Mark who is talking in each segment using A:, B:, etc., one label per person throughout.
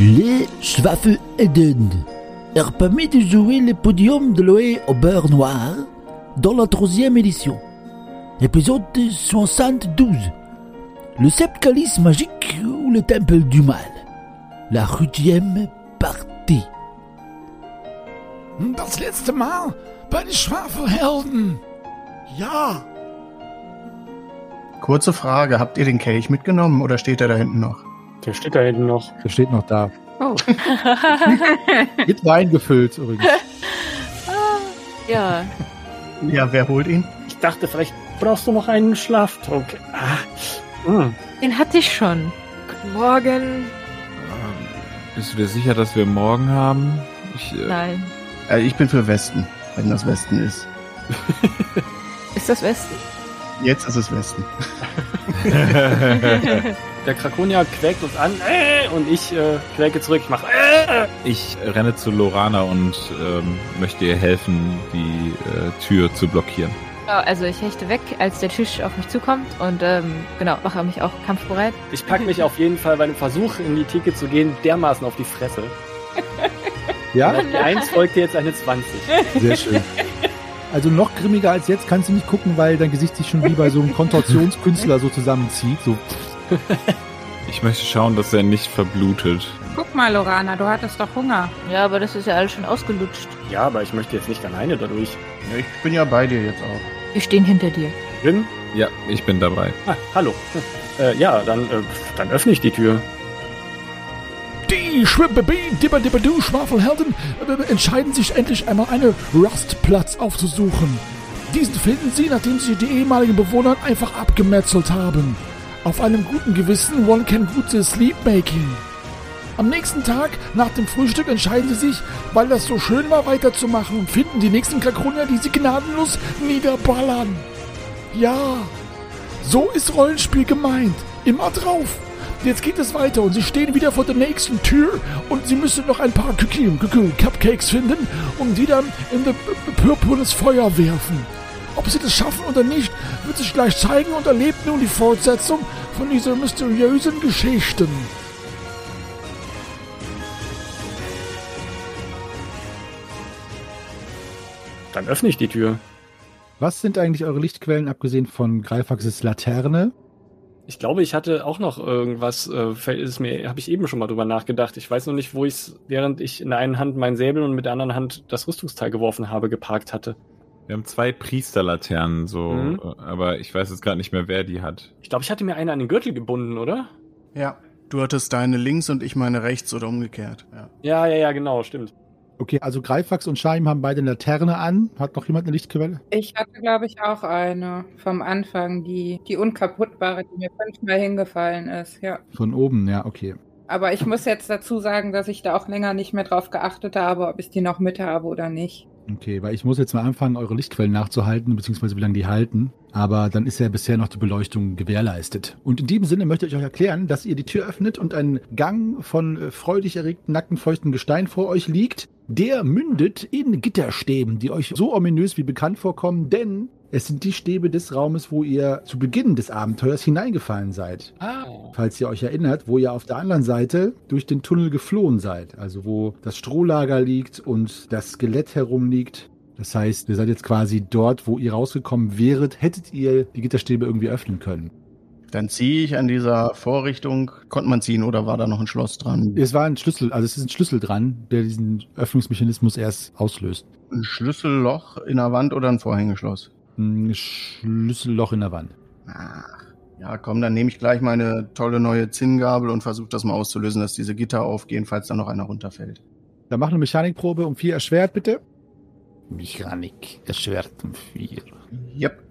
A: Les Schwafelhelden leur permet de jouer le podium de l'Oé au beurre noir dans la troisième édition. Épisode 72. Le sept calice magique ou le temple du mal. La huitième partie.
B: Das letzte Mal bei den Schwafelhelden. Ja.
C: Kurze Frage, habt ihr den Kelch mitgenommen oder steht er da hinten noch?
D: Der steht da hinten noch.
E: Der steht noch da.
F: Oh.
E: Mit Wein gefüllt übrigens.
F: ja,
C: Ja, wer holt ihn?
D: Ich dachte, vielleicht brauchst du noch einen Schlaftrunk. Ah. hm.
F: den hatte ich schon.
G: Guten Morgen.
H: Ähm, Bist du dir sicher, dass wir morgen haben? Ich, äh,
F: Nein.
C: Äh, ich bin für Westen, wenn das Westen ist.
F: Ist das Westen?
C: Jetzt ist es Westen.
D: Der Krakonia quäkt uns an äh, und ich äh, quäke zurück. Ich mach äh.
H: ich renne zu Lorana und ähm, möchte ihr helfen, die äh, Tür zu blockieren.
F: Genau, also ich hechte weg, als der Tisch auf mich zukommt und ähm, genau, mache mich auch kampfbereit.
D: Ich pack mich auf jeden Fall bei dem Versuch, in die Theke zu gehen, dermaßen auf die Fresse.
E: Ja,
D: Auf die 1 folgte jetzt eine 20.
E: sehr schön. Also noch grimmiger als jetzt kannst du nicht gucken, weil dein Gesicht sich schon wie bei so einem Kontortionskünstler so zusammenzieht. So.
H: Ich möchte schauen, dass er nicht verblutet.
G: Guck mal, Lorana, du hattest doch Hunger.
F: Ja, aber das ist ja alles schon ausgelutscht.
D: Ja, aber ich möchte jetzt nicht alleine dadurch.
C: Ja, ich bin ja bei dir jetzt auch.
F: Wir stehen hinter dir.
D: Grim?
H: Ja, ich bin dabei.
D: Ah, hallo. Äh, ja, dann, äh, dann öffne ich die Tür.
B: Die Schwibbidi-Dibber-Dibber-Du Schwafelhelden äh, entscheiden sich endlich einmal einen Rastplatz aufzusuchen. Diesen finden sie, nachdem sie die ehemaligen Bewohner einfach abgemetzelt haben. Auf einem guten Gewissen, one can good sleepmaking. Am nächsten Tag, nach dem Frühstück, entscheiden sie sich, weil das so schön war, weiterzumachen und finden die nächsten Krakonia, die sie gnadenlos niederballern. Ja, so ist Rollenspiel gemeint. Immer drauf. Jetzt geht es weiter und sie stehen wieder vor der nächsten Tür und sie müssen noch ein paar Cupcakes finden und die dann in das purpurnes Feuer werfen. Ob sie das schaffen oder nicht, wird sich gleich zeigen und erlebt nun die Fortsetzung von dieser mysteriösen Geschichten.
D: Dann öffne ich die Tür.
E: Was sind eigentlich eure Lichtquellen, abgesehen von Greifaxes Laterne?
D: Ich glaube, ich hatte auch noch irgendwas, äh, fällt es mir, habe ich eben schon mal drüber nachgedacht. Ich weiß noch nicht, wo ich es, während ich in der einen Hand meinen Säbel und mit der anderen Hand das Rüstungsteil geworfen habe, geparkt hatte.
H: Wir haben zwei Priesterlaternen, so,
D: Mhm.
H: aber ich weiß jetzt gerade nicht mehr, wer die hat.
D: Ich glaube, ich hatte mir eine an den Gürtel gebunden, oder?
C: Ja. Du hattest deine links und ich meine rechts oder umgekehrt. Ja.
D: Ja, ja, ja, genau, stimmt.
E: Okay, also Greifax und Shaim haben beide eine Laterne an. Hat noch jemand eine Lichtquelle?
G: Ich hatte, glaube ich, auch eine vom Anfang, die, die unkaputtbare, die mir fünfmal hingefallen ist, ja.
E: Von oben, ja, okay.
G: Aber ich muss jetzt dazu sagen, dass ich da auch länger nicht mehr drauf geachtet habe, ob ich die noch mit habe oder nicht.
E: Okay, weil ich muss jetzt mal anfangen, eure Lichtquellen nachzuhalten, beziehungsweise wie lange die halten. Aber dann ist ja bisher noch die Beleuchtung gewährleistet. Und in diesem Sinne möchte ich euch erklären, dass ihr die Tür öffnet und ein Gang von äh, freudig erregten, nackten, feuchten Gestein vor euch liegt. Der mündet in Gitterstäben, die euch so ominös wie bekannt vorkommen, denn es sind die Stäbe des Raumes, wo ihr zu Beginn des Abenteuers hineingefallen seid.
D: Ah.
E: Falls ihr euch erinnert, wo ihr auf der anderen Seite durch den Tunnel geflohen seid. Also wo das Strohlager liegt und das Skelett herumliegt. Das heißt, ihr seid jetzt quasi dort, wo ihr rausgekommen wäret, hättet ihr die Gitterstäbe irgendwie öffnen können.
C: Dann ziehe ich an dieser Vorrichtung. Konnte man ziehen oder war da noch ein Schloss dran?
E: Es war ein Schlüssel, also es ist ein Schlüssel dran, der diesen Öffnungsmechanismus erst auslöst.
C: Ein Schlüsselloch in der Wand oder ein Vorhängeschloss?
E: Ein Schlüsselloch in der Wand.
C: Ach, ja, komm, dann nehme ich gleich meine tolle neue Zinngabel und versuche das mal auszulösen, dass diese Gitter aufgehen, falls da noch einer runterfällt.
E: Dann mach eine Mechanikprobe um vier erschwert, bitte.
A: Mechanik, erschwert um vier.
C: Yep.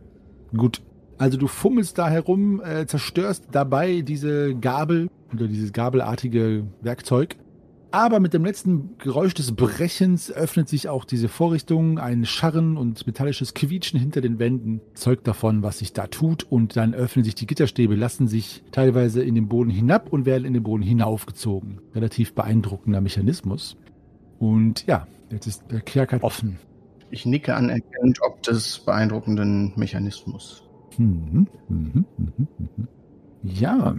E: Gut. Also du fummelst da herum, äh, zerstörst dabei diese Gabel oder dieses gabelartige Werkzeug. Aber mit dem letzten Geräusch des Brechens öffnet sich auch diese Vorrichtung. Ein Scharren und metallisches Quietschen hinter den Wänden zeugt davon, was sich da tut. Und dann öffnen sich die Gitterstäbe, lassen sich teilweise in den Boden hinab und werden in den Boden hinaufgezogen. Relativ beeindruckender Mechanismus. Und ja, jetzt ist der Kerker offen.
C: Ich nicke anerkennend ob des beeindruckenden Mechanismus.
E: Mhm, mhm, mhm, mhm. Ja,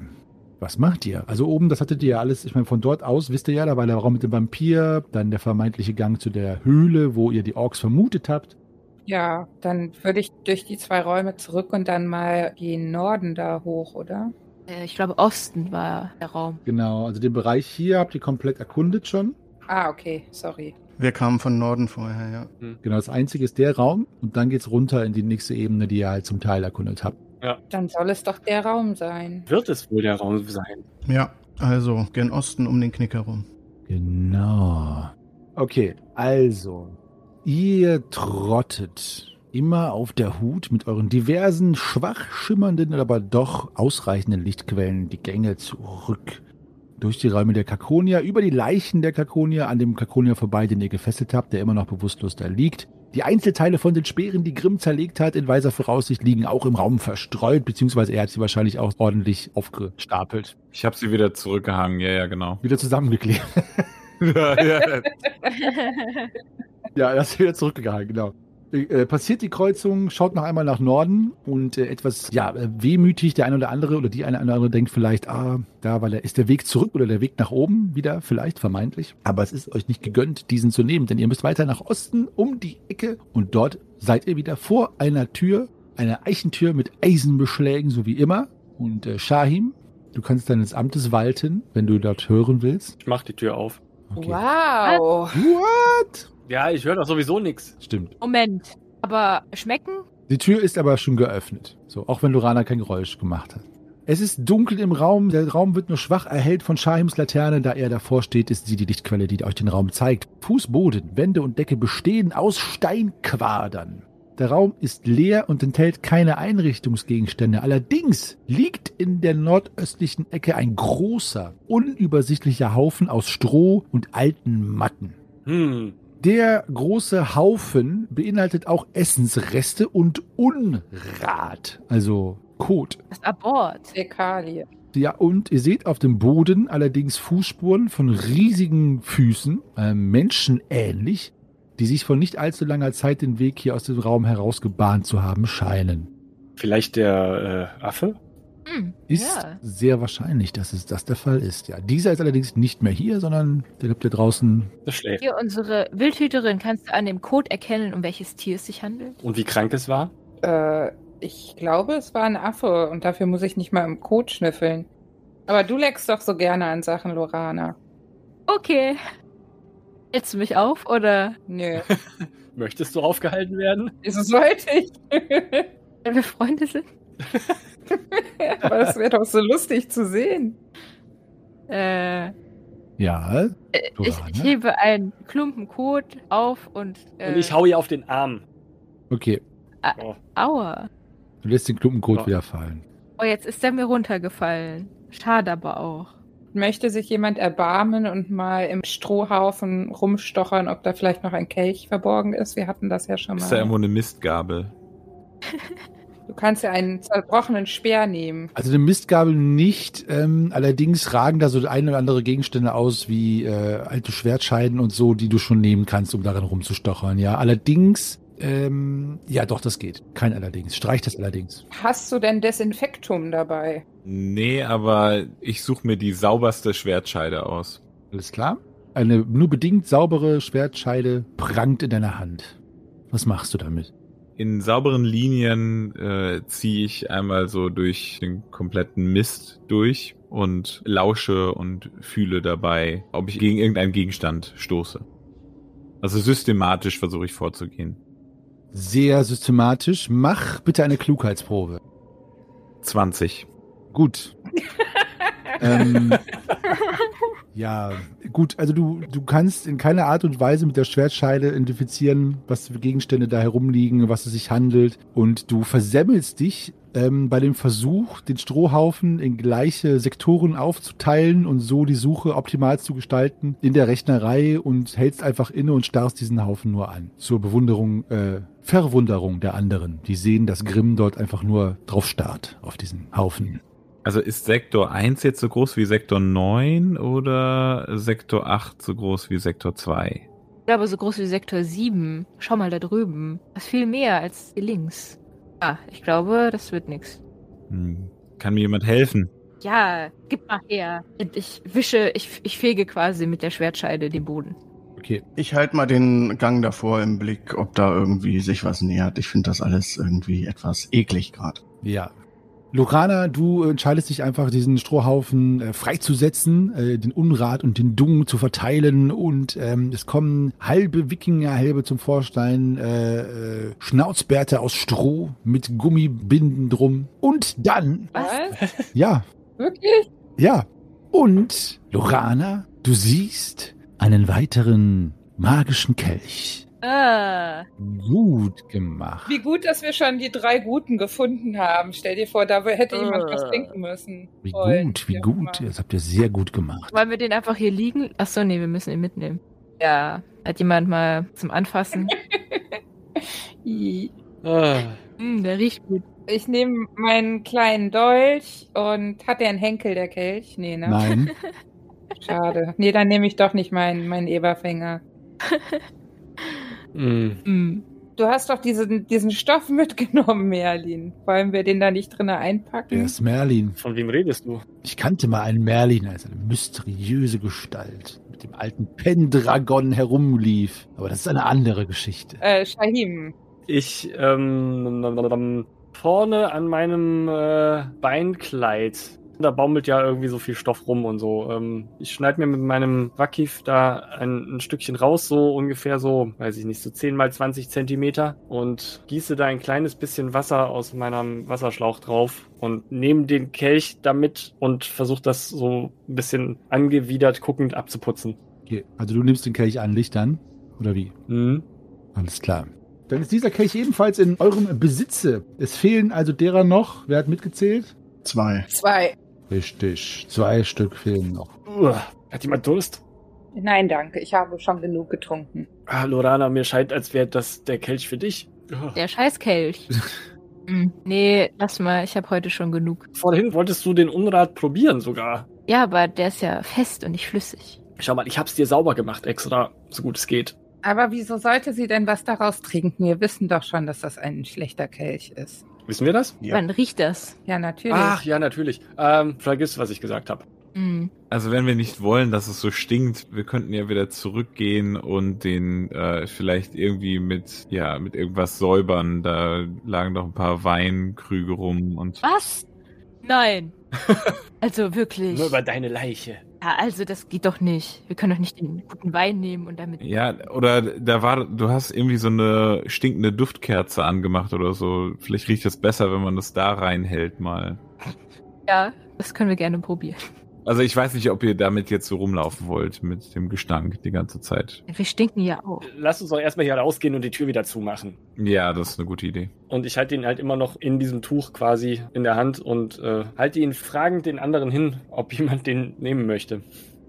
E: Was macht ihr? Also oben, das hattet ihr ja alles, ich meine, von dort aus wisst ihr ja, da war der Raum mit dem Vampir, dann der vermeintliche Gang zu der Höhle, wo ihr die Orks vermutet habt.
G: Ja, dann würde ich durch die zwei Räume zurück und dann mal den Norden da hoch, oder?
F: Äh, ich glaube, Osten war der Raum.
E: Genau, also den Bereich hier habt ihr komplett erkundet schon.
G: Ah, okay, sorry.
C: Wir kamen von Norden vorher, ja.
E: Genau, das einzige ist der Raum und dann geht's runter in die nächste Ebene, die ihr halt zum Teil erkundet habt.
G: Dann soll es doch der Raum sein.
D: Wird es wohl der Raum sein?
C: Ja, also gen Osten um den Knick herum.
E: Genau. Okay, also, ihr trottet immer auf der Hut mit euren diversen, schwach schimmernden, aber doch ausreichenden Lichtquellen die Gänge zurück. Durch die Räume der Kakonia, über die Leichen der Kakonia, an dem Kakonia vorbei, den ihr gefesselt habt, der immer noch bewusstlos da liegt. Die Einzelteile von den Speeren, die Grimm zerlegt hat, in weiser Voraussicht, liegen auch im Raum verstreut, beziehungsweise er hat sie wahrscheinlich auch ordentlich aufgestapelt.
H: Ich habe sie wieder zurückgehangen, ja, ja, genau.
E: Wieder zusammengeklebt.
H: ja, ja.
E: Ja, er ist wieder zurückgegangen, genau. Äh, passiert die Kreuzung, schaut noch einmal nach Norden und äh, etwas ja, äh, wehmütig, der eine oder andere oder die eine oder andere denkt vielleicht, ah, da weil er ist der Weg zurück oder der Weg nach oben wieder, vielleicht vermeintlich. Aber es ist euch nicht gegönnt, diesen zu nehmen, denn ihr müsst weiter nach Osten um die Ecke und dort seid ihr wieder vor einer Tür, einer Eichentür mit Eisenbeschlägen, so wie immer. Und äh, Shahim, du kannst deines Amtes walten, wenn du dort hören willst.
D: Ich mach die Tür auf.
G: Wow.
E: What?
D: Ja, ich höre doch sowieso nichts.
E: Stimmt.
F: Moment. Aber schmecken?
E: Die Tür ist aber schon geöffnet. So, auch wenn Lorana kein Geräusch gemacht hat. Es ist dunkel im Raum. Der Raum wird nur schwach erhellt von Shahims Laterne. Da er davor steht, ist sie die Lichtquelle, die euch den Raum zeigt. Fußboden, Wände und Decke bestehen aus Steinquadern. Der Raum ist leer und enthält keine Einrichtungsgegenstände. Allerdings liegt in der nordöstlichen Ecke ein großer, unübersichtlicher Haufen aus Stroh und alten Matten.
D: Hm.
E: Der große Haufen beinhaltet auch Essensreste und Unrat, also Kot.
F: Das Abort.
G: Fäkalie.
E: Ja, und ihr seht auf dem Boden allerdings Fußspuren von riesigen Füßen, äh, menschenähnlich, die sich vor nicht allzu langer Zeit den Weg hier aus dem Raum herausgebahnt zu haben scheinen.
D: Vielleicht der äh, Affe?
F: Hm,
E: Ist
F: ja.
E: sehr wahrscheinlich, dass es das der Fall ist. Ja, dieser ist allerdings nicht mehr hier, sondern der lebt ja draußen.
D: Das schläft.
F: Hier, unsere Wildhüterin, kannst du an dem Code erkennen, um welches Tier es sich handelt?
D: Und wie krank es war?
G: Äh, ich glaube, es war ein Affe und dafür muss ich nicht mal im Kot schnüffeln. Aber du leckst doch so gerne an Sachen, Lorana.
F: Okay. Hältst du mich auf, oder?
G: Nö,
D: Möchtest du aufgehalten werden?
G: wieso sollte ich?
F: Wenn wir Freunde sind?
G: Aber das wäre doch so lustig zu sehen.
F: Äh,
E: Ja,
F: äh, ich, ich hebe einen Klumpen Kot auf und. Äh,
D: Und ich hau ihr auf den Arm.
E: okay.
D: Oh.
F: Aua.
E: Du lässt den Klumpenkot
D: Ja.
E: wieder fallen.
F: Oh, jetzt ist er mir runtergefallen. Schade aber auch.
G: Möchte sich jemand erbarmen und mal im Strohhaufen rumstochern, ob da vielleicht noch ein Kelch verborgen ist? Wir hatten das ja schon
H: Ist da irgendwo
G: mal.
H: eine Mistgabel?
G: Du kannst ja einen zerbrochenen Speer nehmen.
E: Also eine Mistgabel nicht, ähm, allerdings ragen da so ein oder andere Gegenstände aus, wie äh, alte Schwertscheiden und so, die du schon nehmen kannst, um darin rumzustochern. Ja, allerdings, ähm, ja doch, das geht. Kein allerdings. Streich das allerdings.
G: Hast du denn Desinfektum dabei?
H: Nee, aber ich suche mir die sauberste Schwertscheide aus.
E: Alles klar? Eine nur bedingt saubere Schwertscheide prangt in deiner Hand. Was machst du damit?
H: In sauberen Linien äh, ziehe ich einmal so durch den kompletten Mist durch und lausche und fühle dabei, ob ich gegen irgendeinen Gegenstand stoße. Also systematisch versuche ich vorzugehen.
E: Sehr systematisch. Mach bitte eine Klugheitsprobe.
H: 20.
E: Gut. ähm, ja, gut, also du, du kannst in keiner Art und Weise mit der Schwertscheide identifizieren, was für Gegenstände da herumliegen, was es sich handelt. Und du versemmelst dich ähm, bei dem Versuch, den Strohhaufen in gleiche Sektoren aufzuteilen und so die Suche optimal zu gestalten in der Rechnerei und hältst einfach inne und starrst diesen Haufen nur an. Zur Bewunderung, äh, Verwunderung der anderen. Die sehen, dass Grimm dort einfach nur drauf starrt, auf diesen Haufen.
H: Also ist Sektor 1 jetzt so groß wie Sektor 9 oder Sektor 8 so groß wie Sektor 2?
F: Ich glaube, so groß wie Sektor 7. Schau mal da drüben. Das ist viel mehr als hier links. Ah, ich glaube, das wird nix.
H: Hm. Kann mir jemand helfen?
F: Ja, gib mal her. Und ich wische, ich, ich fege quasi mit der Schwertscheide den Boden.
E: Okay.
C: Ich halte mal den Gang davor im Blick, ob da irgendwie sich was nähert. Ich finde das alles irgendwie etwas eklig gerade.
E: Ja. Lorana, du entscheidest dich einfach, diesen Strohhaufen äh, freizusetzen, äh, den Unrat und den Dung zu verteilen und ähm, es kommen halbe Wikingerhelme zum Vorstein, äh, äh, Schnauzbärte aus Stroh mit Gummibinden drum und dann,
G: Was?
E: ja,
G: Wirklich?
E: ja, und Lorana, du siehst einen weiteren magischen Kelch.
F: Ah,
E: Gut gemacht.
G: Wie gut, dass wir schon die drei Guten gefunden haben. Stell dir vor, da hätte jemand was
F: Äh.
G: trinken müssen.
E: Wie
G: Toll.
E: gut, wie
G: Ja,
E: gut.
G: Mann.
E: Das habt ihr sehr gut gemacht.
F: wollen wir den einfach hier liegen? Ach so, nee, wir müssen ihn mitnehmen. Ja, hat jemand mal zum Anfassen?
D: Ah,
F: Hm, der riecht gut.
G: Ich nehme meinen kleinen Dolch und hat der einen Henkel, der Kelch? Nee, ne?
E: Nein.
G: Schade. Nee, dann nehme ich doch nicht meinen, meinen Eberfänger.
D: Mm.
F: Hm.
G: Du hast doch diesen, diesen Stoff mitgenommen, Merlin. Wollen wir den da nicht drinne einpacken?
E: Der ist Merlin.
D: Von wem redest du?
E: Ich kannte mal einen Merlin, als eine mysteriöse Gestalt mit dem alten Pendragon herumlief. Aber das ist eine andere Geschichte.
G: Äh, Shahim.
D: Ich, ähm, vorne an meinem äh, Beinkleid. Da baumelt ja irgendwie so viel Stoff rum und so. Ähm, ich schneide mir mit meinem Wakif da ein, ein Stückchen raus, so ungefähr so, weiß ich nicht, so 10 mal 20 Zentimeter und gieße da ein kleines bisschen Wasser aus meinem Wasserschlauch drauf und nehme den Kelch damit und versuche das so ein bisschen angewidert guckend abzuputzen.
E: Okay, also du nimmst den Kelch an Lichtern, oder wie?
D: Mhm.
E: Alles klar. Dann ist dieser Kelch ebenfalls in eurem Besitze. Es fehlen also derer noch. Wer hat mitgezählt?
C: Zwei.
G: Zwei.
E: Richtig. Zwei Stück fehlen noch.
D: Uah. Hat jemand Durst?
G: Nein, danke. Ich habe schon genug getrunken.
D: Ah, Lorana, mir scheint, als wäre das der Kelch für dich.
F: Der Scheißkelch. Hm, nee, lass mal, ich habe heute schon genug.
D: Vorhin wolltest du den Unrat probieren sogar.
F: Ja, aber der ist ja fest und nicht flüssig.
D: Schau mal, ich hab's dir sauber gemacht extra, so gut es geht.
G: Aber wieso sollte sie denn was daraus trinken? Wir wissen doch schon, dass das ein schlechter Kelch ist.
D: Wissen wir das?
C: Ja.
F: Wann riecht das?
G: Ja, natürlich.
D: Ach ja, natürlich. Ähm, vergiss, was ich gesagt habe.
F: Hm.
H: Also wenn wir nicht wollen, dass es so stinkt, wir könnten ja wieder zurückgehen und den äh, vielleicht irgendwie mit ja mit irgendwas säubern. Da lagen doch ein paar Weinkrüge rum und
F: Was? Nein. also wirklich.
D: Nur über deine Leiche.
F: Ja, also das geht doch nicht. Wir können doch nicht den guten Wein nehmen und damit.
H: ja oder da war du hast irgendwie so eine stinkende Duftkerze angemacht oder so. Vielleicht riecht es besser, wenn man das da reinhält mal.
F: Ja, das können wir gerne probieren.
H: Also ich weiß nicht, ob ihr damit jetzt so rumlaufen wollt mit dem Gestank die ganze Zeit.
F: Wir stinken ja auch.
D: Lass uns doch erstmal hier rausgehen und die Tür wieder zumachen.
H: Ja, das ist eine gute Idee.
D: Und ich halte ihn halt immer noch in diesem Tuch quasi in der Hand und äh, halte ihn fragend den anderen hin, ob jemand den nehmen möchte.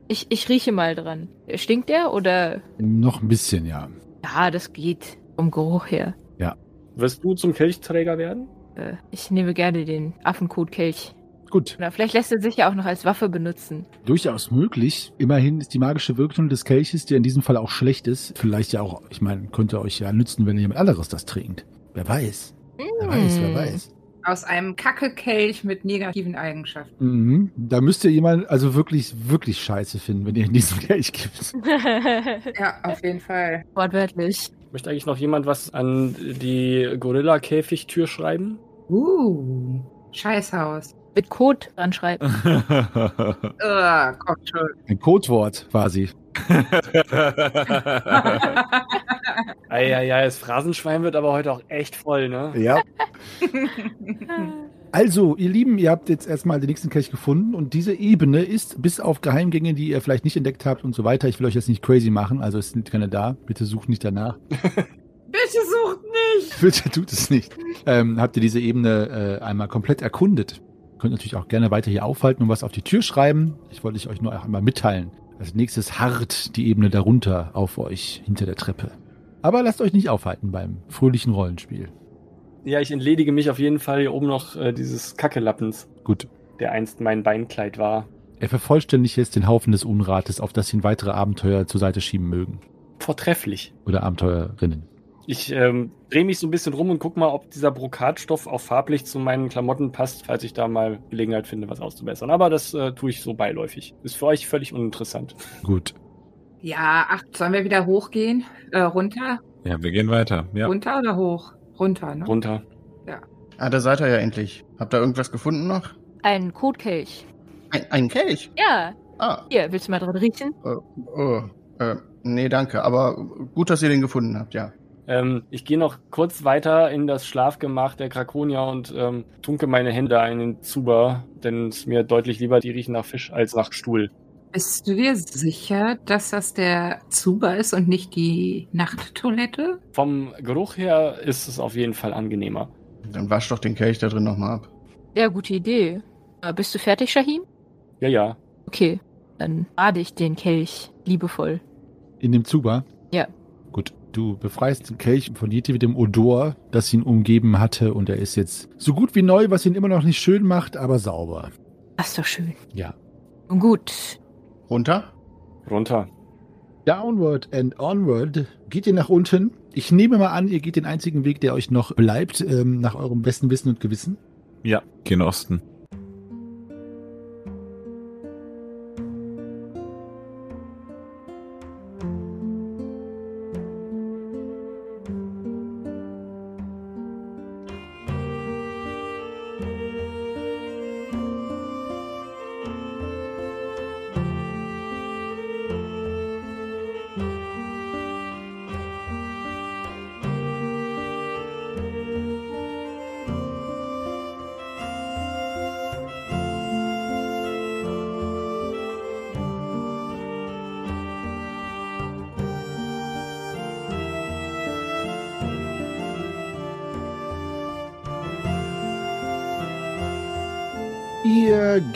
F: Ich, ich rieche mal dran. Stinkt der oder?
E: Noch ein bisschen, ja.
F: Ja, das geht. Vom Geruch her.
D: Wirst du zum Kelchträger werden?
F: Äh, ich nehme gerne den Affenkotkelch.
E: Gut.
F: Oder vielleicht lässt er sich ja auch noch als Waffe benutzen.
E: Durchaus möglich. Immerhin ist die magische Wirkung des Kelches, der in diesem Fall auch schlecht ist, vielleicht ja auch, ich meine, könnte euch ja nützen, wenn jemand anderes das trinkt. Wer weiß. Wer weiß, wer
F: Hm.
E: weiß.
G: Aus einem Kacke-Kelch mit negativen Eigenschaften.
E: Mhm. Da müsst ihr jemand also wirklich, wirklich scheiße finden, wenn ihr in diesem Kelch gibt.
G: Ja, auf jeden Fall.
F: Wortwörtlich.
D: Möchte eigentlich noch jemand was an die Gorilla-Käfigtür schreiben?
G: Uh, Scheißhaus.
F: Mit Code dran schreiben.
G: Kommt schon.
E: Ein Codewort quasi.
D: Eieiei, das Phrasenschwein wird aber heute auch echt voll, ne?
E: Ja. Also, ihr Lieben, ihr habt jetzt erstmal den nächsten Kelch gefunden und diese Ebene ist, bis auf Geheimgänge, die ihr vielleicht nicht entdeckt habt und so weiter, ich will euch jetzt nicht crazy machen, also es sind keine da, bitte sucht nicht danach.
G: Bitte sucht nicht!
E: Bitte tut es nicht. Ähm, habt ihr diese Ebene äh, einmal komplett erkundet. Könnt natürlich auch gerne weiter hier aufhalten und was auf die Tür schreiben. Ich wollte euch nur einmal mitteilen. Als nächstes harrt die Ebene darunter auf euch hinter der Treppe. Aber lasst euch nicht aufhalten beim fröhlichen Rollenspiel.
D: Ja, ich entledige mich auf jeden Fall hier oben noch äh, dieses Kackelappens,
E: Gut.
D: der einst mein Beinkleid war.
E: Er vervollständigt jetzt den Haufen des Unrates, auf das ihn weitere Abenteuer zur Seite schieben mögen.
D: Vortrefflich.
E: Oder Abenteuerinnen.
D: Ich ähm, drehe mich so ein bisschen rum und guck mal, ob dieser Brokatstoff auch farblich zu meinen Klamotten passt, falls ich da mal Gelegenheit finde, was auszubessern. Aber das äh, tue ich so beiläufig. Ist für euch völlig uninteressant.
E: Gut.
G: Ja, ach, sollen wir wieder hochgehen? Äh, runter?
H: Ja, wir gehen weiter. Ja.
G: Runter oder hoch? Runter, ne?
D: Runter.
C: Ah, da seid ihr ja endlich. Habt ihr irgendwas gefunden noch?
F: Ein Kotkelch.
C: Ein, ein Kelch?
F: Ja,
C: Ah,
F: hier, willst du mal dran riechen?
C: äh, oh, äh, nee, danke. Aber gut, dass ihr den gefunden habt, ja.
D: Ähm, ich gehe noch kurz weiter in das Schlafgemach der Krakonia und ähm, tunke meine Hände in den Zuber, denn es ist mir deutlich lieber, die riechen nach Fisch als nach Stuhl.
G: Bist du dir sicher, dass das der Zuber ist und nicht die Nachttoilette?
D: Vom Geruch her ist es auf jeden Fall angenehmer.
C: Dann wasch doch den Kelch da drin nochmal ab.
F: Ja, gute Idee. Äh, Bist du fertig, Shahim?
D: Ja, ja.
F: Okay, dann bade ich den Kelch liebevoll.
E: In dem Zuber? Du befreist den Kelch von jedem Odor, das ihn umgeben hatte und er ist jetzt so gut wie neu, was ihn immer noch nicht schön macht, aber sauber.
F: Das ist doch schön.
E: Ja.
F: Und gut.
C: Runter?
D: Runter.
E: Downward and onward geht ihr nach unten. Ich nehme mal an, ihr geht den einzigen Weg, der euch noch bleibt, ähm, nach eurem besten Wissen und Gewissen.
H: Ja, gehen Osten.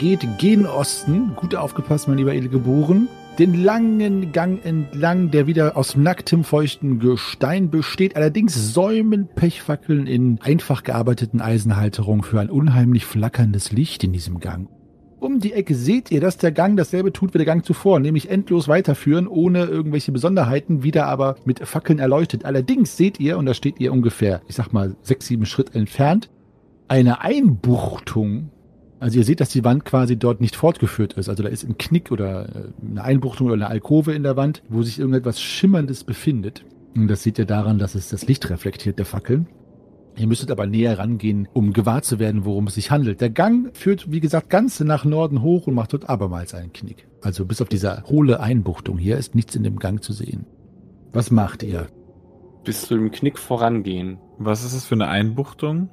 E: Geht gen Osten, gut aufgepasst, mein lieber Edelgeboren, den langen Gang entlang, der wieder aus nacktem, feuchten Gestein besteht. Allerdings säumen Pechfackeln in einfach gearbeiteten Eisenhalterungen für ein unheimlich flackerndes Licht in diesem Gang. Um die Ecke seht ihr, dass der Gang dasselbe tut wie der Gang zuvor, nämlich endlos weiterführen, ohne irgendwelche Besonderheiten, wieder aber mit Fackeln erleuchtet. Allerdings seht ihr, und da steht ihr ungefähr, ich sag mal, sechs, sieben Schritt entfernt, eine Einbuchtung also ihr seht, dass die Wand quasi dort nicht fortgeführt ist. Also da ist ein Knick oder äh, eine Einbuchtung oder eine Alkove in der Wand, wo sich irgendetwas Schimmerndes befindet. Und das seht ihr daran, dass es das Licht reflektiert der Fackeln. Ihr müsstet aber näher rangehen, um gewahr zu werden, worum es sich handelt. Der Gang führt, wie gesagt, ganz nach Norden hoch und macht dort abermals einen Knick. Also bis auf diese hohle Einbuchtung hier ist nichts in dem Gang zu sehen. Was macht ihr?
D: Bis zu dem Knick vorangehen.
H: Was ist das für eine Einbuchtung?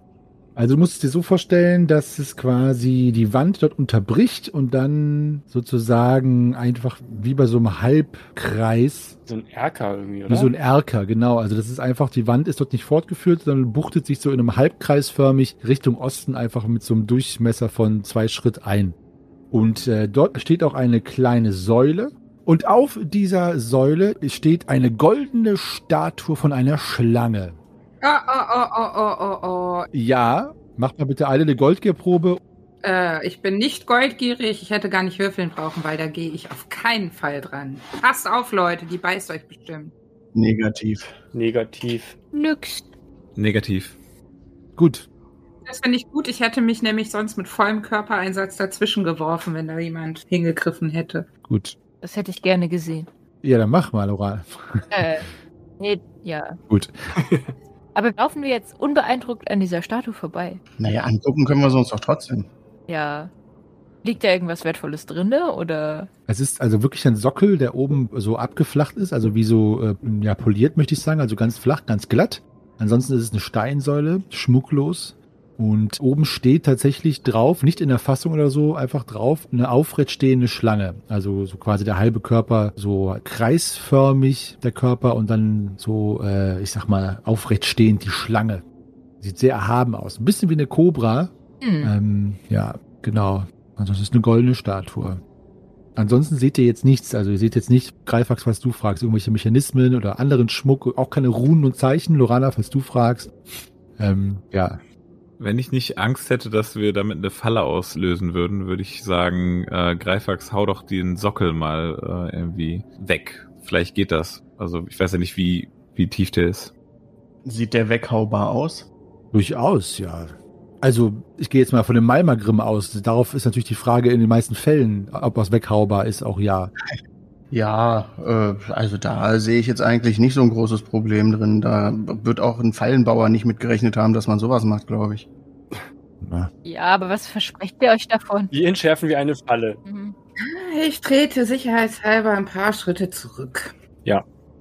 E: Also du musst es dir so vorstellen, dass es quasi die Wand dort unterbricht und dann sozusagen einfach wie bei so einem Halbkreis,
D: So ein Erker irgendwie, oder?
E: wie so ein Erker, genau. Also das ist einfach, die Wand ist dort nicht fortgeführt, sondern buchtet sich so in einem Halbkreisförmig Richtung Osten einfach mit so einem Durchmesser von zwei Schritt ein. Und äh, dort steht auch eine kleine Säule. Und auf dieser Säule steht eine goldene Statue von einer Schlange.
G: Oh, oh, oh, oh, oh, oh, oh.
E: Ja, macht mal bitte alle eine Goldgierprobe
G: Äh, ich bin nicht goldgierig. Ich hätte gar nicht würfeln brauchen, weil da gehe ich auf keinen Fall dran. Passt auf, Leute, die beißt euch bestimmt.
C: Negativ.
D: Negativ.
F: Nix.
H: Negativ.
E: Gut,
G: Das finde ich gut. Ich hätte mich nämlich sonst mit vollem Körpereinsatz dazwischen geworfen, wenn da jemand hingegriffen hätte.
E: gut.
F: Das hätte ich gerne gesehen.
E: Ja, dann mach mal, Oral.
F: Äh, nee, ja.
E: Gut.
F: Aber laufen wir jetzt unbeeindruckt an dieser Statue vorbei?
C: Naja, angucken können wir sie uns doch trotzdem.
F: Ja. Liegt da irgendwas Wertvolles drinne oder?
E: Es ist also wirklich ein Sockel, der oben so abgeflacht ist, also wie so äh, ja, poliert, möchte ich sagen, also ganz flach, ganz glatt. Ansonsten ist es eine Steinsäule, schmucklos. Und oben steht tatsächlich drauf, nicht in der Fassung oder so, einfach drauf, eine aufrecht stehende Schlange. Also so quasi der halbe Körper so kreisförmig, der Körper, und dann so, äh, ich sag mal, aufrecht stehend die Schlange. Sieht sehr erhaben aus. Ein bisschen wie eine Kobra.
F: Hm.
E: Ähm, ja, genau. Also es ist eine goldene Statue. Ansonsten seht ihr jetzt nichts. Also ihr seht jetzt nicht, Greifax, falls du fragst, irgendwelche Mechanismen oder anderen Schmuck, auch keine Runen und Zeichen. Lorana, falls du fragst. Ähm, ja,
H: Wenn ich nicht Angst hätte, dass wir damit eine Falle auslösen würden, würde ich sagen, äh, Greifax, hau doch den Sockel mal äh, irgendwie weg. Vielleicht geht das. Also ich weiß ja nicht, wie, wie tief der ist.
C: Sieht der weghaubar aus?
E: Durchaus, ja. Also, ich gehe jetzt mal von dem Malmagrim aus. Darauf ist natürlich die Frage in den meisten Fällen, ob was weghaubar ist, auch ja.
C: Ja, äh, also da sehe ich jetzt eigentlich nicht so ein großes Problem drin. Da wird auch ein Fallenbauer nicht mitgerechnet haben, dass man sowas macht, glaube ich.
E: Na,
F: Ja, aber was versprecht ihr euch davon?
D: Wie entschärfen wir eine Falle?
F: Mhm.
G: Ich trete sicherheitshalber ein paar Schritte zurück.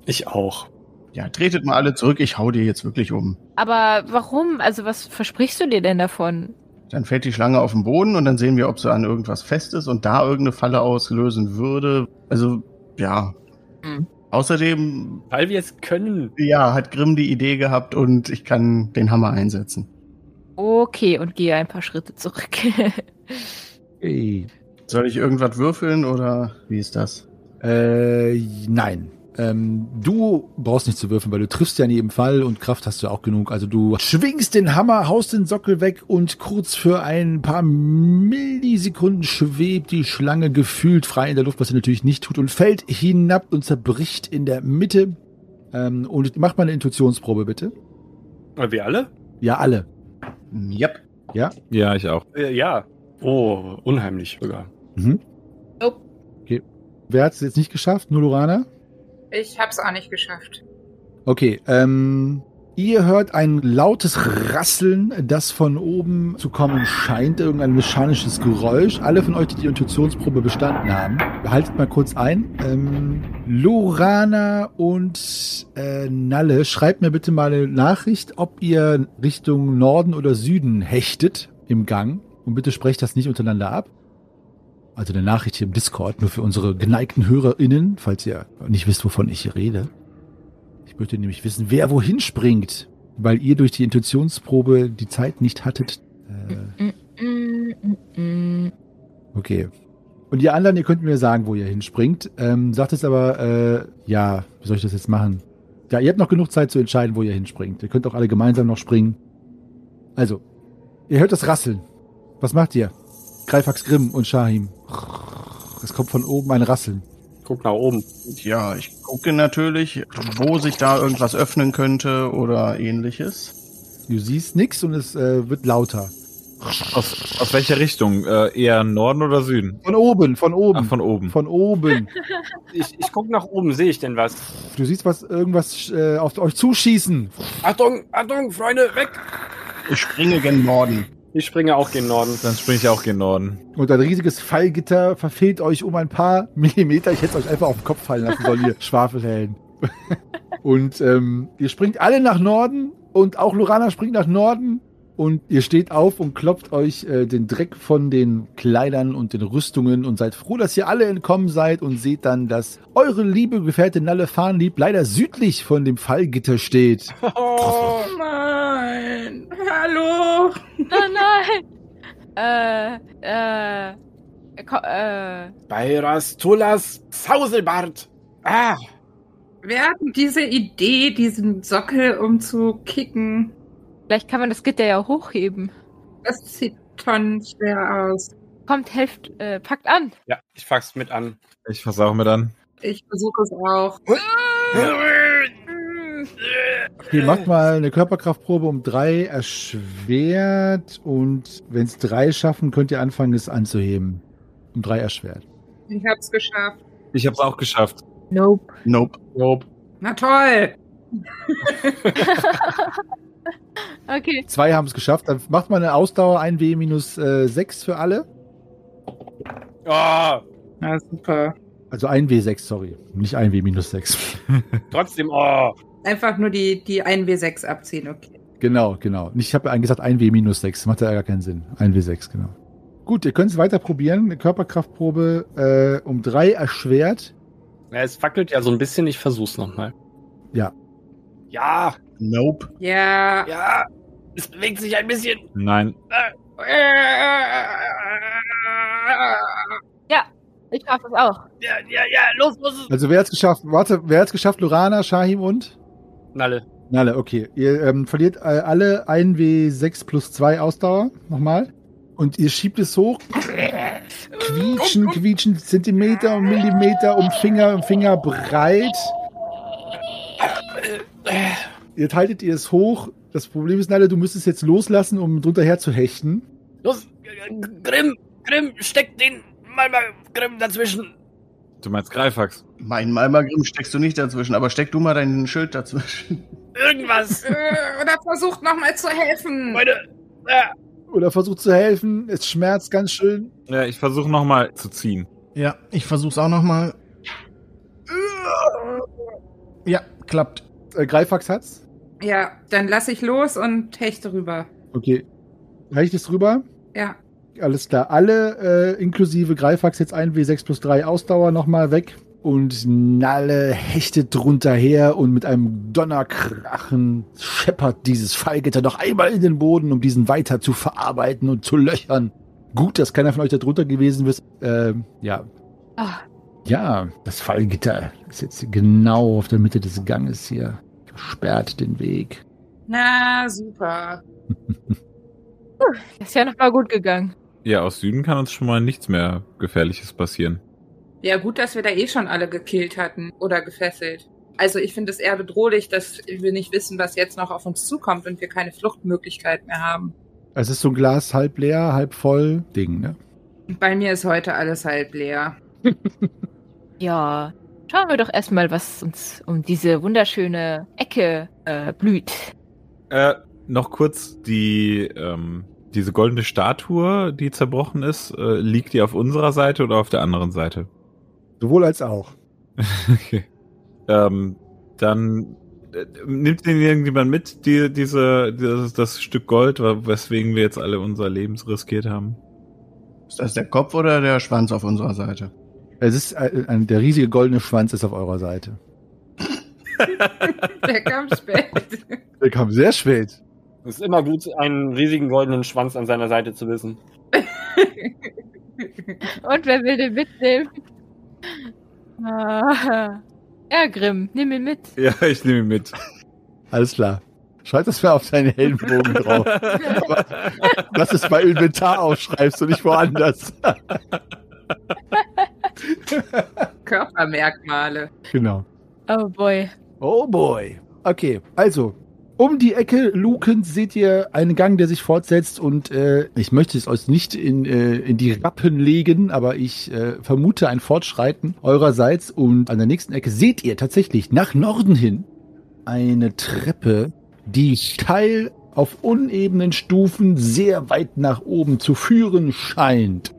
D: Ich auch.
C: Ja, tretet mal alle zurück, ich hau dir jetzt wirklich um.
F: Aber warum? Also was versprichst du dir denn davon?
C: Dann fällt die Schlange auf den Boden und dann sehen wir, ob sie an irgendwas fest ist und da irgendeine Falle auslösen würde. Also, ja.
F: Hm.
C: Außerdem,
D: Weil wir es können.
C: ja, hat Grimm die Idee gehabt und ich kann den Hammer einsetzen.
F: Okay, und gehe ein paar Schritte zurück.
C: Soll ich irgendwas würfeln oder wie ist das?
E: Äh, nein. Ähm, du brauchst nicht zu würfeln, weil du triffst ja in jedem Fall und Kraft hast du auch genug. Also du schwingst den Hammer, haust den Sockel weg und kurz für ein paar Millisekunden schwebt die Schlange gefühlt frei in der Luft, was sie natürlich nicht tut und fällt hinab und zerbricht in der Mitte. Ähm, und mach mal eine Intuitionsprobe bitte.
D: Äh, Wir alle?
E: Ja, alle.
C: Yep.
H: Ja, ich auch.
D: Äh, ja. Oh, unheimlich sogar.
E: Mhm.
G: Nope.
E: Okay. Wer hat es jetzt nicht geschafft? Nur Lorana?
G: Ich hab's auch nicht geschafft.
E: Okay, ähm, ihr hört ein lautes Rasseln, das von oben zu kommen scheint, irgendein mechanisches Geräusch. Alle von euch, die die Intuitionsprobe bestanden haben, behaltet mal kurz ein. Ähm, Lorana und äh, Nalle, schreibt mir bitte mal eine Nachricht, ob ihr Richtung Norden oder Süden hechtet im Gang. Und bitte sprecht das nicht untereinander ab. Also eine Nachricht hier im Discord, nur für unsere geneigten HörerInnen, falls ihr nicht wisst, wovon ich hier rede. Ich möchte nämlich wissen, wer wohin springt, weil ihr durch die Intuitionsprobe die Zeit nicht hattet. Äh, okay. Und ihr anderen, ihr könnt mir sagen, wo ihr hinspringt. Ähm, sagt es aber, äh, ja, wie soll ich das jetzt machen? Ja, ihr habt noch genug Zeit zu entscheiden, wo ihr hinspringt. Ihr könnt auch alle gemeinsam noch springen. Also, ihr hört das Rasseln. Was macht ihr? Greifax Grimm und Shahim. Es kommt von oben ein Rasseln.
D: Guck nach oben.
C: Ja, ich gucke natürlich, wo sich da irgendwas öffnen könnte oder ähnliches.
E: Du siehst nichts und es äh, wird lauter.
H: Aus, aus welcher Richtung? Äh, eher Norden oder Süden?
E: Von oben, von oben.
H: Ach, von oben.
E: Von oben.
D: Ich, ich guck nach oben. Sehe ich denn was?
E: Du siehst was, irgendwas äh, auf euch zuschießen.
D: Achtung, Achtung, Freunde, weg!
C: Ich springe gen Norden.
D: Ich springe auch gen Norden.
H: Dann springe ich auch gen Norden.
E: Und ein riesiges Fallgitter verfehlt euch um ein paar Millimeter. Ich hätte euch einfach auf den Kopf fallen lassen sollen, ihr Schwafelhelden. und ähm, ihr springt alle nach Norden und auch Lorana springt nach Norden. Und ihr steht auf und klopft euch äh, den Dreck von den Kleidern und den Rüstungen und seid froh, dass ihr alle entkommen seid und seht dann, dass eure liebe Gefährtin Nalle Farnlieb leider südlich von dem Fallgitter steht.
G: Oh nein. Hallo.
F: Oh nein! äh, äh, äh,
D: Bayrastulas Sauselbart. Ah,
G: Wir hatten diese Idee, diesen Sockel umzukicken.
F: vielleicht kann man das Gitter ja hochheben.
G: Das sieht tonnenschwer aus.
F: Kommt, helft, äh, packt an.
D: ja, ich fass mit an.
H: Ich auch mit an.
G: Ich versuche es auch.
E: Okay, macht mal eine Körperkraftprobe um drei erschwert und wenn es drei schaffen, könnt ihr anfangen, es anzuheben. Um drei erschwert.
G: Ich hab's geschafft.
H: Ich habe es auch geschafft.
F: Nope.
C: Nope.
D: Nope.
G: Na toll.
F: Okay.
E: Zwei haben es geschafft. Dann macht mal eine Ausdauer 1W minus äh, 6 für alle.
D: Ah,
G: Na super.
E: Also 1W6, sorry. Nicht 1W minus 6.
D: trotzdem, oh.
G: Einfach nur die, die 1W6 abziehen, okay.
E: genau, genau. Ich habe eigentlich gesagt 1W minus 6. Macht ja gar keinen Sinn. 1W6, genau. Gut, ihr könnt es weiter probieren. Eine Körperkraftprobe äh, um drei erschwert.
D: Ja, es fackelt ja so ein bisschen. Ich versuch's nochmal.
E: Ja.
D: Ja,
C: Nope.
G: Ja.
D: ja. Es bewegt sich ein bisschen.
H: Nein.
F: Ich schaff es auch.
D: Ja, ja, ja, los, los.
E: Also wer hat's geschafft? Warte, wer hat's geschafft? Lorana, Shahim und?
D: Nalle.
E: Nalle, okay. Ihr ähm, verliert äh, alle 1W6 plus 2 Ausdauer. Nochmal. Und ihr schiebt es hoch. Quietschen, quietschen, Zentimeter und Millimeter um Finger, um Finger breit. Ihr haltet ihr es hoch. Das Problem ist leider, du müsstest jetzt loslassen, um drunter her zu hechten.
D: Los, Grimm, Grimm, steck den mal mal Grimm dazwischen.
H: Du meinst Greifax?
C: Mein Malmagrim steckst du nicht dazwischen, aber steck du mal dein Schild dazwischen.
D: Irgendwas.
G: Äh, Oder versucht nochmal zu helfen.
D: Meine, äh,
E: Oder versucht zu helfen. Es schmerzt ganz schön.
H: Ja, ich versuche nochmal zu ziehen.
C: Ja, ich versuch's auch noch mal. Ja, klappt.
E: Äh, Greifax hat's.
G: Ja, dann lass ich los und hechte rüber.
E: Okay. Reicht es rüber?
G: Ja.
E: Alles klar. Alle äh, inklusive Greifax jetzt 1W6 plus 3 Ausdauer nochmal weg. Und Nalle hechtet drunter her und mit einem Donnerkrachen scheppert dieses Fallgitter noch einmal in den Boden, um diesen weiter zu verarbeiten und zu löchern. Gut, dass keiner von euch da drunter gewesen ist. Ähm, ja.
F: Ah.
E: Ja, das Fallgitter ist jetzt genau auf der Mitte des Ganges hier. Sperrt den Weg.
G: Na, super.
F: Ist ja noch mal gut gegangen.
H: Ja, aus Süden kann uns schon mal nichts mehr Gefährliches passieren.
G: Ja, gut, dass wir da eh schon alle gekillt hatten oder gefesselt. Also ich finde es eher bedrohlich, dass wir nicht wissen, was jetzt noch auf uns zukommt und wir keine Fluchtmöglichkeit mehr haben.
E: Es ist so ein Glas halb leer, halb voll Ding, ne?
G: Bei mir ist heute alles halb leer.
F: Ja, schauen wir doch erstmal, was uns um diese wunderschöne Ecke äh, blüht.
H: Äh, noch kurz die, ähm, diese goldene Statue, die zerbrochen ist, äh, liegt die auf unserer Seite oder auf der anderen Seite?
E: Sowohl als auch.
H: okay. Ähm, dann äh, nimmt den irgendjemand mit, die, diese, dieses, das Stück Gold, weswegen wir jetzt alle unser Leben riskiert haben?
C: Ist das der Kopf oder der Schwanz auf unserer Seite?
E: Es ist äh, ein, der riesige goldene Schwanz ist auf eurer Seite.
G: Der kam spät.
E: Der kam sehr spät.
D: Es ist immer gut, einen riesigen goldenen Schwanz an seiner Seite zu wissen.
F: Und wer will den mitnehmen? Ah. Ja, Grimm, nimm ihn mit.
H: Ja, ich nehme ihn mit.
E: Alles klar. Schreib das mal auf deinen Heldenbogen drauf. Dass du es bei Inventar aufschreibst und nicht woanders.
G: Körpermerkmale.
E: genau.
F: Oh boy.
E: Oh boy. Okay, also, um die Ecke lukend seht ihr einen Gang, der sich fortsetzt und äh, ich möchte es euch nicht in, äh, in die Rappen legen, aber ich äh, vermute ein Fortschreiten eurerseits und an der nächsten Ecke seht ihr tatsächlich nach Norden hin eine Treppe, die steil auf unebenen Stufen sehr weit nach oben zu führen scheint.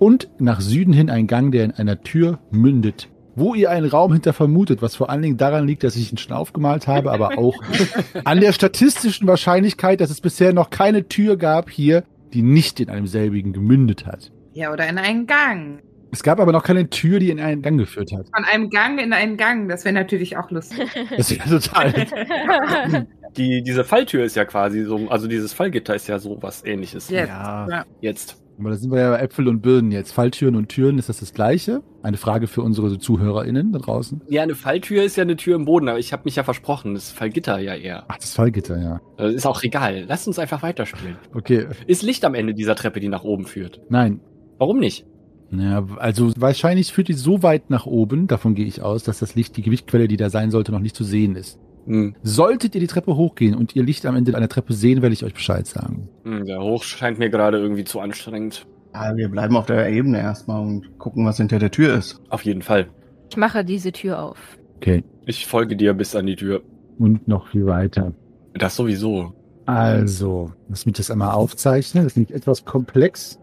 E: Und nach Süden hin ein Gang, der in einer Tür mündet. Wo ihr einen Raum hinter vermutet, was vor allen Dingen daran liegt, dass ich ihn schon aufgemalt habe, aber auch an der statistischen Wahrscheinlichkeit, dass es bisher noch keine Tür gab hier, die nicht in einem selbigen gemündet hat.
G: Ja, oder in einen Gang.
E: Es gab aber noch keine Tür, die in einen Gang geführt hat.
G: Von einem Gang in einen Gang. Das wäre natürlich auch lustig.
E: Das ja total.
D: Die, diese Falltür ist ja quasi so, also dieses Fallgitter ist ja so was ähnliches.
G: Jetzt.
E: Ja.
G: Ja.
D: Jetzt.
E: Aber da sind wir ja bei Äpfel und Birnen jetzt. Falltüren und Türen, ist das das Gleiche? Eine Frage für unsere ZuhörerInnen da draußen.
D: Ja, eine Falltür ist ja eine Tür im Boden, aber ich habe mich ja versprochen, das Fallgitter ja eher.
E: Ach, das Fallgitter, ja.
D: Das ist auch egal. Lasst uns einfach weiterspielen.
E: Okay,
D: Ist Licht am Ende dieser Treppe, die nach oben führt?
E: nein.
D: Warum nicht?
E: Ja, also wahrscheinlich führt die so weit nach oben, davon gehe ich aus, dass das Licht, die Gewichtquelle, die da sein sollte, noch nicht zu sehen ist.
D: Hm.
E: Solltet ihr die Treppe hochgehen und ihr Licht am Ende einer Treppe sehen, werde ich euch Bescheid sagen.
D: Hm, der Hoch scheint mir gerade irgendwie zu anstrengend.
C: Ja, wir bleiben auf der Ebene erstmal und gucken, was hinter der Tür ist.
D: Auf jeden Fall.
F: Ich mache diese Tür auf.
E: Okay.
D: Ich folge dir bis an die Tür.
E: Und noch viel weiter.
D: Das sowieso.
E: Also, lass mich das einmal aufzeichnen. Das ist etwas komplex.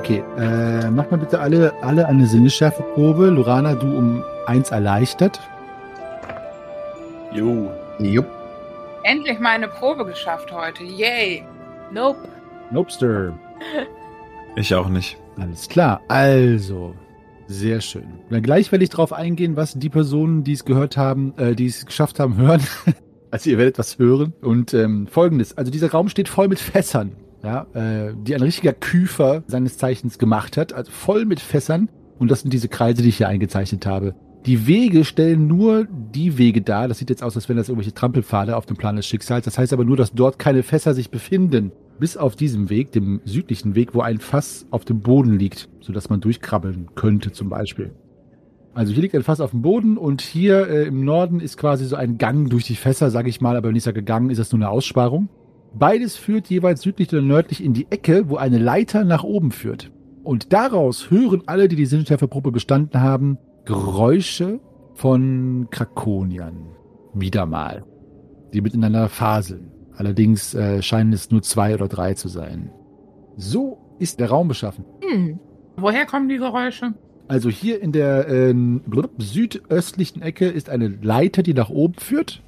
E: Okay, äh, mach mal bitte alle, alle eine Sinnesschärfeprobe. Lorana, du um eins erleichtert.
D: Jo.
C: Jupp.
G: Endlich mal eine Probe geschafft heute. Yay.
F: Nope.
E: Nobster.
H: Ich auch nicht.
E: Alles klar. Also, sehr schön. Dann gleich werde ich darauf eingehen, was die Personen, die es gehört haben, äh, die es geschafft haben, hören. also ihr werdet was hören. Und ähm, folgendes, also dieser Raum steht voll mit Fässern, ja, äh, die ein richtiger Küfer seines Zeichens gemacht hat, also voll mit Fässern. Und das sind diese Kreise, die ich hier eingezeichnet habe. Die Wege stellen nur die Wege dar. Das sieht jetzt aus, als wären das irgendwelche Trampelpfade auf dem Plan des Schicksals. Das heißt aber nur, dass dort keine Fässer sich befinden. Bis auf diesem Weg, dem südlichen Weg, wo ein Fass auf dem Boden liegt, sodass man durchkrabbeln könnte zum Beispiel. Also hier liegt ein Fass auf dem Boden und hier äh, im Norden ist quasi so ein Gang durch die Fässer, sage ich mal. Aber wenn ich sage Gang, ist das nur eine Aussparung. Beides führt jeweils südlich oder nördlich in die Ecke, wo eine Leiter nach oben führt. Und daraus hören alle, die die Sinnschärfeprobe bestanden haben, Geräusche von Krakoniern. Wieder mal. Die miteinander faseln. Allerdings äh, scheinen es nur zwei oder drei zu sein. So ist der Raum beschaffen.
F: Hm.
G: Woher kommen die Geräusche?
E: Also hier in der äh, südöstlichen Ecke ist eine Leiter, die nach oben führt.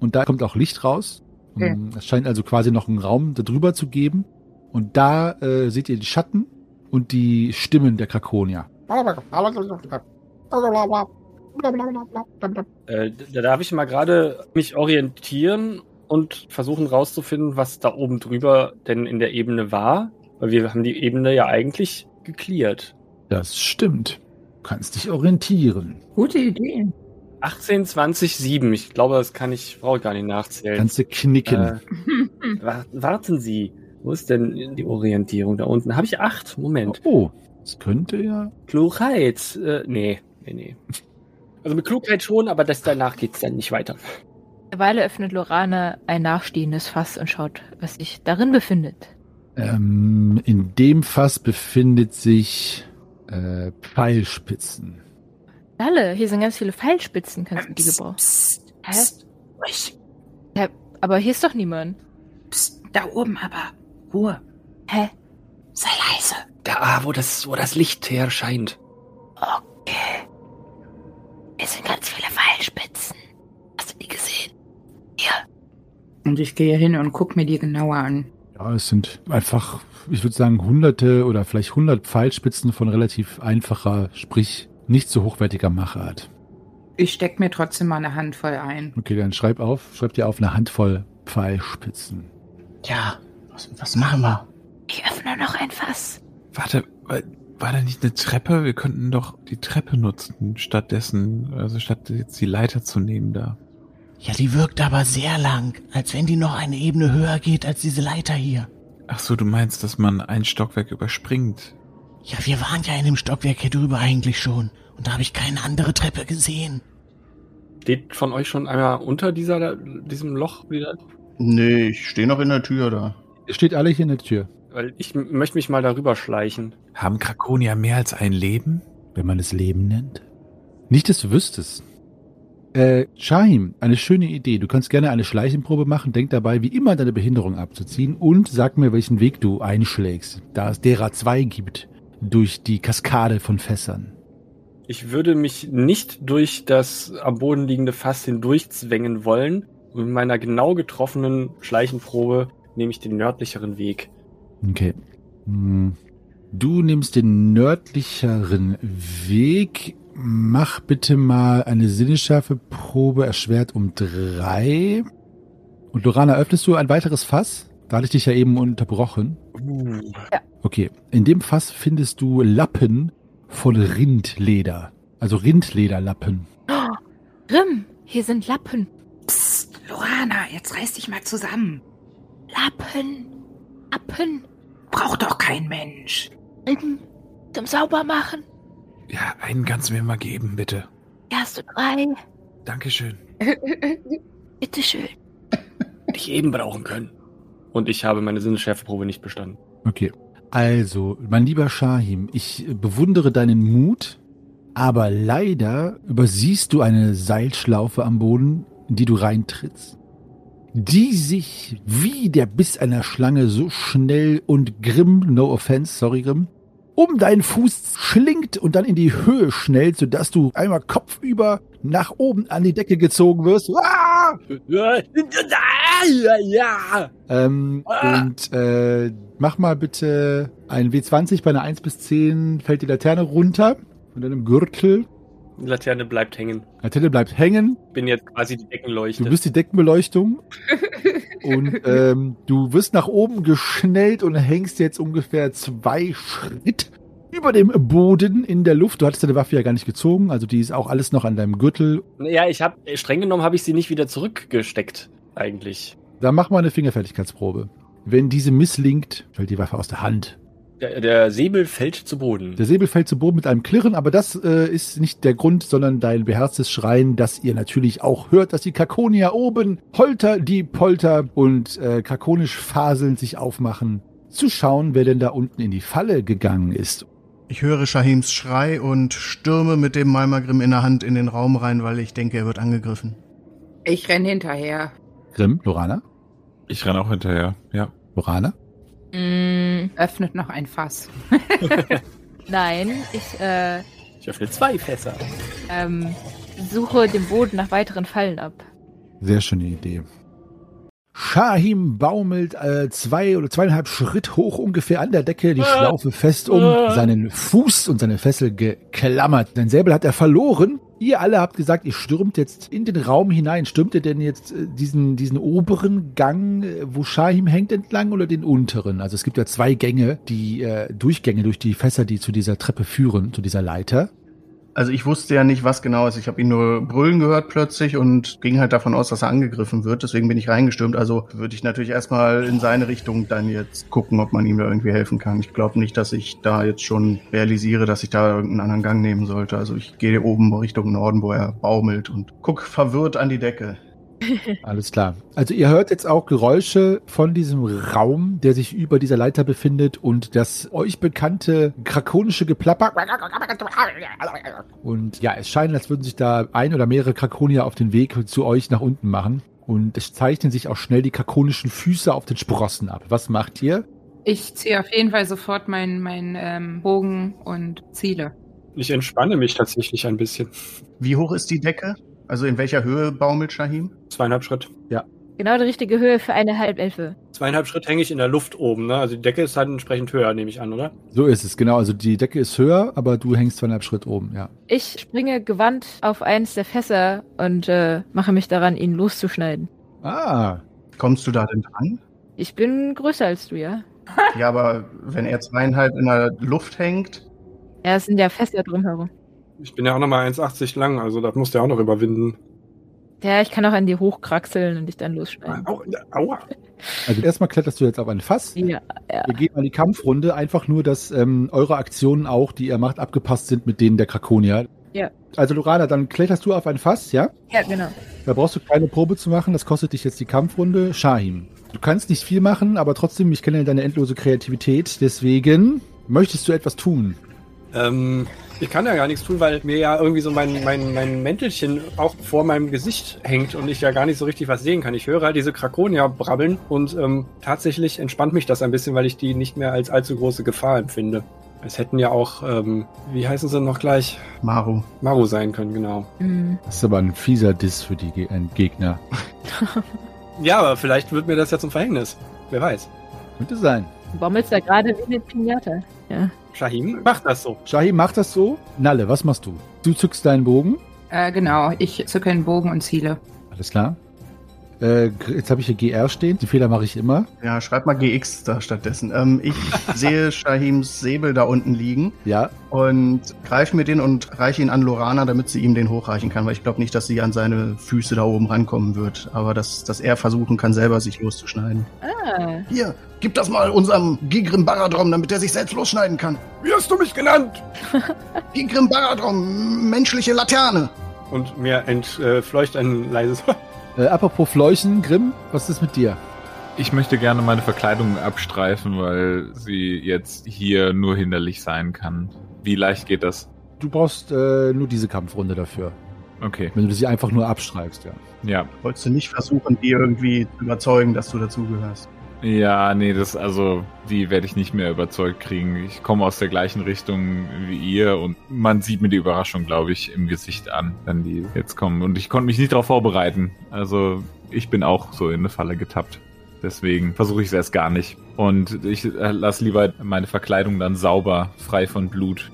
E: Und da kommt auch Licht raus.
G: Okay.
E: Mm, Es scheint also quasi noch einen Raum darüber zu geben. Und da äh, seht ihr die Schatten und die Stimmen der Krakonier.
D: Äh, da darf ich mal gerade mich orientieren und versuchen rauszufinden, was da oben drüber denn in der Ebene war. Weil wir haben die Ebene ja eigentlich geklärt.
E: Das stimmt. Du kannst dich orientieren.
G: Gute Idee.
D: 18, 20, 7. Ich glaube, das kann ich, brauche ich gar nicht nachzählen.
E: Kannst du knicken.
D: Äh, wa- warten Sie. Wo ist denn die Orientierung da unten? Habe ich acht? Moment.
E: oh, das könnte ja.
D: Klugheit. Äh, nee, nee, nee. Also mit Klugheit schon, aber das danach geht's dann nicht weiter.
F: Derweil öffnet Lorana ein nachstehendes Fass und schaut, was sich darin befindet.
E: Ähm, in dem Fass befindet sich äh, Pfeilspitzen.
F: Lalle, hier sind ganz viele Pfeilspitzen, kannst du die gebrauchen.
G: Psst,
F: Hä?
G: psst, ruhig.
F: Aber hier ist doch niemand.
G: Psst, da oben aber. Ruhe.
F: Hä?
G: Sei leise.
D: Da, wo das, wo das Licht her scheint.
F: Okay. Hier sind ganz viele Pfeilspitzen. Hast du die gesehen? Hier.
G: Und ich gehe hin und guck mir die genauer an.
E: Ja, es sind einfach, ich würde sagen, hunderte oder vielleicht hundert Pfeilspitzen von relativ einfacher, sprich nicht so hochwertiger Machart.
G: Ich steck mir trotzdem mal eine Handvoll ein.
E: Okay, dann schreib auf, schreib dir auf eine Handvoll Pfeilspitzen.
C: Ja, was, was machen wir?
F: Ich öffne noch ein Fass.
H: Warte, war, war da nicht eine Treppe? Wir könnten doch die Treppe nutzen, stattdessen, also statt jetzt die Leiter zu nehmen da.
A: Ja, die wirkt aber sehr lang, als wenn die noch eine Ebene höher geht als diese Leiter hier.
H: Ach so, du meinst, dass man ein Stockwerk überspringt?
A: Ja, wir waren ja in dem Stockwerk hier drüber eigentlich schon. Und da habe ich keine andere Treppe gesehen.
D: Steht von euch schon einmal unter dieser, diesem Loch wieder?
C: Nee, ich stehe noch in der Tür da.
E: Ihr steht alle hier in der Tür,
D: Weil ich möchte mich mal darüber schleichen.
H: Haben Krakonier mehr als ein Leben?
E: wenn man es Leben nennt. Nicht, dass du wüsstest. Äh, Shahim, eine schöne Idee. Du kannst gerne eine Schleichenprobe machen. Denk dabei, wie immer deine Behinderung abzuziehen und sag mir, welchen Weg du einschlägst, da es derer zwei gibt, durch die Kaskade von Fässern.
D: Ich würde mich nicht durch das am Boden liegende Fass hindurchzwängen wollen. Und mit meiner genau getroffenen Schleichenprobe nehme ich den nördlicheren Weg.
E: Okay. Hm. Du nimmst den nördlicheren Weg. Mach bitte mal eine Sinnesschärfe-Probe erschwert um drei. Und Lorana, öffnest du ein weiteres Fass? Da hatte ich dich ja eben unterbrochen. Okay. In dem Fass findest du Lappen von Rindleder. Also Rindlederlappen.
F: Grimm, hier sind Lappen.
G: Psst, Lorana, jetzt reiß dich mal zusammen.
F: Lappen. Lappen.
G: Braucht doch kein Mensch.
F: Rinden. Zum Saubermachen.
H: Ja, einen kannst du mir mal geben, bitte.
F: Hier hast du drei.
H: Dankeschön.
F: Bitteschön.
D: Hätte ich eben brauchen können. Und ich habe meine Sinnesschärfeprobe nicht bestanden.
E: Okay. Also, mein lieber Shahim, ich bewundere deinen Mut, aber leider übersiehst du eine Seilschlaufe am Boden, in die du reintrittst, die sich wie der Biss einer Schlange so schnell und grimm, no offense, sorry Grimm, um deinen Fuß schlingt und dann in die Höhe schnellt, sodass du einmal kopfüber nach oben an die Decke gezogen wirst. Ah! Ähm,
D: Ah.
E: Und äh, mach mal bitte ein W20 bei einer 1 bis 10 fällt die Laterne runter von deinem Gürtel.
D: Die Laterne bleibt hängen.
E: Laterne bleibt hängen.
D: Bin jetzt quasi die Deckenleuchte.
E: Du bist die Deckenbeleuchtung. und ähm, du wirst nach oben geschnellt und hängst jetzt ungefähr zwei Schritt über dem Boden in der Luft. Du hattest deine Waffe ja gar nicht gezogen, also die ist auch alles noch an deinem Gürtel.
D: ja, ich habe streng genommen habe ich sie nicht wieder zurückgesteckt eigentlich.
E: Dann mach mal eine Fingerfertigkeitsprobe. Wenn diese misslingt, fällt die Waffe aus der Hand.
D: Der, der Säbel fällt zu Boden.
E: Der Säbel fällt zu Boden mit einem Klirren, aber das äh, ist nicht der Grund, sondern dein beherztes Schreien, dass ihr natürlich auch hört, dass die Kakonier oben holter die Polter und äh, kakonisch faselnd sich aufmachen, zu schauen, wer denn da unten in die Falle gegangen ist.
C: Ich höre Shahims Schrei und stürme mit dem Malmagrim in der Hand in den Raum rein, weil ich denke, er wird angegriffen.
G: Ich renn hinterher.
E: Grimm, Lorana,
H: Ich renne auch hinterher, ja.
E: Lorana.
F: Mm,
G: Öffnet noch ein Fass.
F: nein, ich äh,
D: Ich öffne zwei Fässer.
F: ähm, suche den Boden nach weiteren Fallen ab.
E: Sehr schöne Idee. Shahim baumelt äh, zwei oder zweieinhalb Schritt hoch ungefähr an der Decke, die Schlaufe fest um seinen Fuß und seine Fessel geklammert. Sein Säbel hat er verloren. Ihr alle habt gesagt, ihr stürmt jetzt in den Raum hinein. Stürmt ihr denn jetzt äh, diesen, diesen oberen Gang, äh, wo Shahim hängt, entlang oder den unteren? Also es gibt ja zwei Gänge, die äh, Durchgänge durch die Fässer, die zu dieser Treppe führen, zu dieser Leiter.
C: Also ich wusste ja nicht, was genau ist. Ich habe ihn nur brüllen gehört plötzlich und ging halt davon aus, dass er angegriffen wird. Deswegen bin ich reingestürmt. Also würde ich natürlich erstmal in seine Richtung dann jetzt gucken, ob man ihm da irgendwie helfen kann. Ich glaube nicht, dass ich da jetzt schon realisiere, dass ich da irgendeinen anderen Gang nehmen sollte. Also ich gehe oben Richtung Norden, wo er baumelt und guck verwirrt an die Decke.
E: Alles klar. Also ihr hört jetzt auch Geräusche von diesem Raum, der sich über dieser Leiter befindet und das euch bekannte krakonische Geplapper. Und ja, es scheint, als würden sich da ein oder mehrere Krakonier auf den Weg zu euch nach unten machen. Und es zeichnen sich auch schnell die krakonischen Füße auf den Sprossen ab. Was macht ihr?
G: Ich ziehe auf jeden Fall sofort meinen mein, ähm, Bogen und ziele.
D: Ich entspanne mich tatsächlich ein bisschen.
C: Wie hoch ist die Decke? Also in welcher Höhe baumelt Shahim?
D: Zweieinhalb Schritt.
F: Genau die richtige Höhe für eine Halbelfe.
D: Zweieinhalb Schritt hänge ich in der Luft oben, ne? Also die Decke ist halt entsprechend höher, nehme ich an, oder?
E: So ist es, genau. Also die Decke ist höher, aber du hängst zweieinhalb Schritt oben, ja.
F: Ich springe gewandt auf eins der Fässer und äh, mache mich daran, ihn loszuschneiden.
E: Ah,
C: Kommst du da denn dran?
F: Ich bin größer als du, ja?
C: Ja, aber wenn er zweieinhalb in der Luft hängt,
F: Ja, es sind ja Fässer drumherum.
D: Ich bin ja auch nochmal 1,80 lang, also das musst du ja auch noch überwinden.
F: Ja, ich kann auch an dir hochkraxeln und dich dann losschneiden.
D: Au, aua.
E: also erstmal kletterst du jetzt auf ein Fass.
F: Ja, ja.
E: Wir gehen an die Kampfrunde, einfach nur, dass ähm, eure Aktionen auch, die ihr macht, abgepasst sind mit denen der Krakonier.
F: Ja.
E: Also Lorana, dann kletterst du auf ein Fass, ja?
F: Ja, genau.
E: Da brauchst du keine Probe zu machen, das kostet dich jetzt die Kampfrunde. Shahim. Du kannst nicht viel machen, aber trotzdem, ich kenne deine endlose Kreativität, deswegen möchtest du etwas tun.
D: Ähm, ich kann ja gar nichts tun, weil mir ja irgendwie so mein, mein, mein Mäntelchen auch vor meinem Gesicht hängt und ich ja gar nicht so richtig was sehen kann. Ich höre halt diese Krakonier brabbeln und ähm, tatsächlich entspannt mich das ein bisschen, weil ich die nicht mehr als allzu große Gefahr empfinde. Es hätten ja auch, ähm, wie heißen sie noch gleich?
C: Maru.
D: Maru sein können, genau.
F: Hm.
E: Das ist aber ein fieser Diss für die Ge äh, Gegner.
D: Ja, aber vielleicht wird mir das ja zum Verhängnis. Wer weiß.
E: Könnte sein.
F: Du baumelst da gerade wie eine Pinata. Ja.
D: Shahim macht das so.
E: Shahim, mach das so. Nalle, was machst du? Du zückst deinen Bogen.
G: Äh, genau, ich zücke einen Bogen und ziele.
E: Alles klar. Äh, jetzt habe ich hier GR stehen. Die Fehler mache ich immer.
C: Ja, schreib mal GX da stattdessen. Ähm, ich sehe Shahims Säbel da unten liegen
E: Ja,
C: und greife mir den und reiche ihn an Lorana, damit sie ihm den hochreichen kann, weil ich glaube nicht, dass sie an seine Füße da oben rankommen wird. Aber dass, dass er versuchen kann, selber sich loszuschneiden.
F: Ah,
C: Hier, gib das mal unserem Gigrim Baradrom, damit er sich selbst losschneiden kann.
D: Wie hast du mich genannt?
C: Gigrim Baradrom, menschliche Laterne.
D: Und mir entfleucht ein leises
E: äh, apropos Fleuchen, Grimm, was ist mit dir?
H: Ich möchte gerne meine Verkleidung abstreifen, weil sie jetzt hier nur hinderlich sein kann. Wie leicht geht das?
E: Du brauchst äh, nur diese Kampfrunde dafür.
H: Okay,
E: Wenn du sie einfach nur abstreifst, ja.
H: ja.
C: Wolltest du nicht versuchen, die irgendwie zu überzeugen, dass du dazugehörst?
H: Ja, nee, das, also, die werde ich nicht mehr überzeugt kriegen. Ich komme aus der gleichen Richtung wie ihr und man sieht mir die Überraschung, glaube ich, im Gesicht an, wenn die jetzt kommen. Und ich konnte mich nicht darauf vorbereiten. Also, ich bin auch so in eine Falle getappt. Deswegen versuche ich es erst gar nicht. Und ich äh, lasse lieber meine Verkleidung dann sauber, frei von Blut.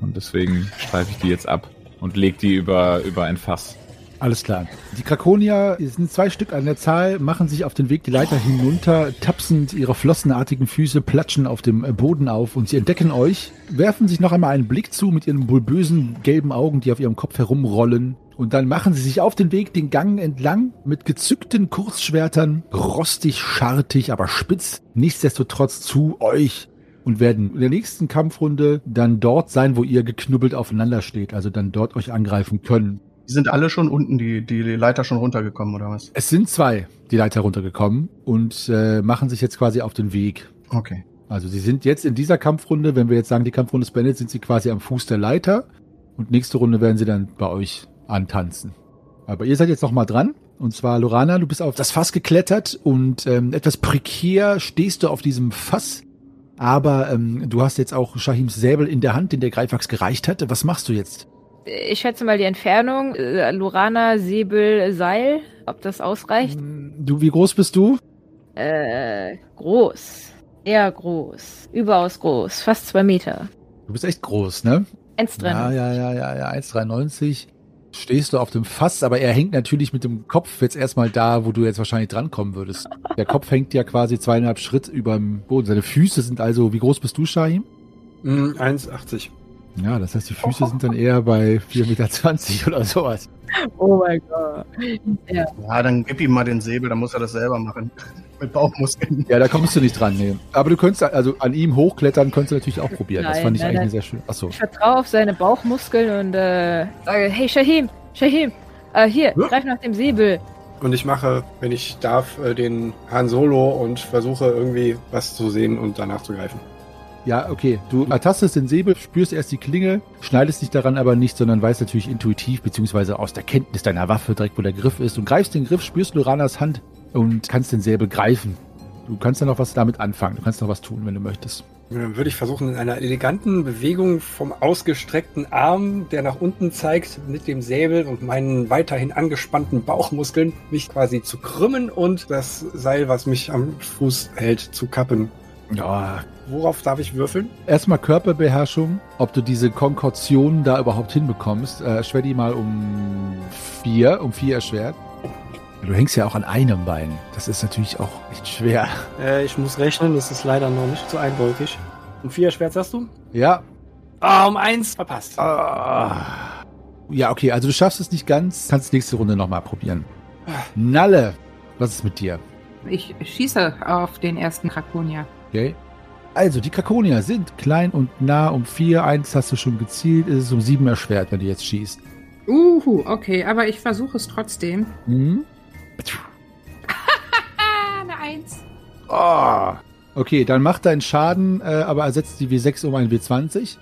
H: Und deswegen streife ich die jetzt ab und leg die über, über ein Fass.
E: Alles klar. Die Krakonier sind zwei Stück an der Zahl, machen sich auf den Weg die Leiter hinunter, tapsend ihre flossenartigen Füße platschen auf dem Boden auf und sie entdecken euch, werfen sich noch einmal einen Blick zu mit ihren bulbösen gelben Augen, die auf ihrem Kopf herumrollen. Und dann machen sie sich auf den Weg den Gang entlang mit gezückten Kurzschwertern, rostig, schartig, aber spitz, nichtsdestotrotz zu euch und werden in der nächsten Kampfrunde dann dort sein, wo ihr geknubbelt aufeinander steht, also dann dort euch angreifen können.
C: Die sind alle schon unten, die, die Leiter schon runtergekommen, oder was?
E: Es sind zwei, die Leiter runtergekommen und äh, machen sich jetzt quasi auf den Weg.
C: Okay.
E: Also sie sind jetzt in dieser Kampfrunde, wenn wir jetzt sagen, die Kampfrunde ist beendet, sind sie quasi am Fuß der Leiter und nächste Runde werden sie dann bei euch antanzen. Aber ihr seid jetzt noch mal dran. Und zwar, Lorana, du bist auf das Fass geklettert und ähm, etwas prekär stehst du auf diesem Fass. Aber ähm, du hast jetzt auch Shahims Säbel in der Hand, den der Greifax gereicht hatte. Was machst du jetzt?
F: Ich schätze mal die Entfernung. Äh, Lorana, Säbel, Seil. Ob das ausreicht?
E: Du, wie groß bist du?
F: Äh, groß. Eher groß. Überaus groß. Fast zwei Meter.
E: Du bist echt groß, ne?
F: 1,93.
E: Ja, ja, ja, ja, ja, 1,93. Stehst du auf dem Fass, aber er hängt natürlich mit dem Kopf jetzt erstmal da, wo du jetzt wahrscheinlich drankommen würdest. Der Kopf hängt ja quasi zweieinhalb Schritt über dem Boden. Seine Füße sind also, wie groß bist du, Shahim?
I: Mm, 1,80.
E: Ja, das heißt, die Füße sind dann eher bei 4,20 Meter oder sowas.
F: Oh mein Gott. Ja.
C: Ja, dann gib ihm mal den Säbel, dann muss er das selber machen. Mit Bauchmuskeln.
E: Ja, da kommst du nicht dran, nee. Aber du könntest, also an ihm hochklettern, könntest du natürlich auch probieren. das
F: Nein,
E: fand ich
F: nein,
E: eigentlich
F: nein.
E: sehr schön. Achso.
F: Ich vertraue auf seine Bauchmuskeln und äh, sage, hey Shahim, Shahim, äh, hier,
I: Ja.
F: greif nach dem Säbel.
I: Und ich mache, wenn ich darf, äh, den Han Solo und versuche irgendwie was zu sehen und danach zu greifen.
E: Ja, okay. Du ertastest den Säbel, spürst erst die Klinge, schneidest dich daran aber nicht, sondern weißt natürlich intuitiv, beziehungsweise aus der Kenntnis deiner Waffe direkt, wo der Griff ist. Und greifst den Griff, spürst Loranas Hand und kannst den Säbel greifen. Du kannst dann noch was damit anfangen. Du kannst noch was tun, wenn du möchtest.
I: Dann würde ich versuchen, in einer eleganten Bewegung vom ausgestreckten Arm, der nach unten zeigt, mit dem Säbel und meinen weiterhin angespannten Bauchmuskeln, mich quasi zu krümmen und das Seil, was mich am Fuß hält, zu kappen.
E: Ja.
I: Worauf darf ich würfeln?
E: Erstmal Körperbeherrschung, ob du diese Konkortion da überhaupt hinbekommst. Äh, erschwer die mal um vier, um vier erschwert. Du hängst ja auch an einem Bein. Das ist natürlich auch echt schwer.
J: Äh, ich muss rechnen, das ist leider noch nicht so eindeutig. Um vier Schwert sagst du?
E: Ja,
J: Ah, um eins verpasst.
E: Ah. Ja, okay, also du schaffst es nicht ganz. Kannst nächste Runde nochmal probieren. Nalle, was ist mit dir?
G: Ich schieße auf den ersten Krakonier.
E: Okay. Also, die Krakonier sind klein und nah um vier. Eins hast du schon gezielt. Ist es um sieben erschwert, wenn du jetzt schießt.
G: Uhu, okay, aber ich versuche es trotzdem.
E: Mhm.
G: Ah, eine Eins.
E: Oh. Okay, dann mach deinen Schaden, äh, aber ersetzt die W6 um ein W20.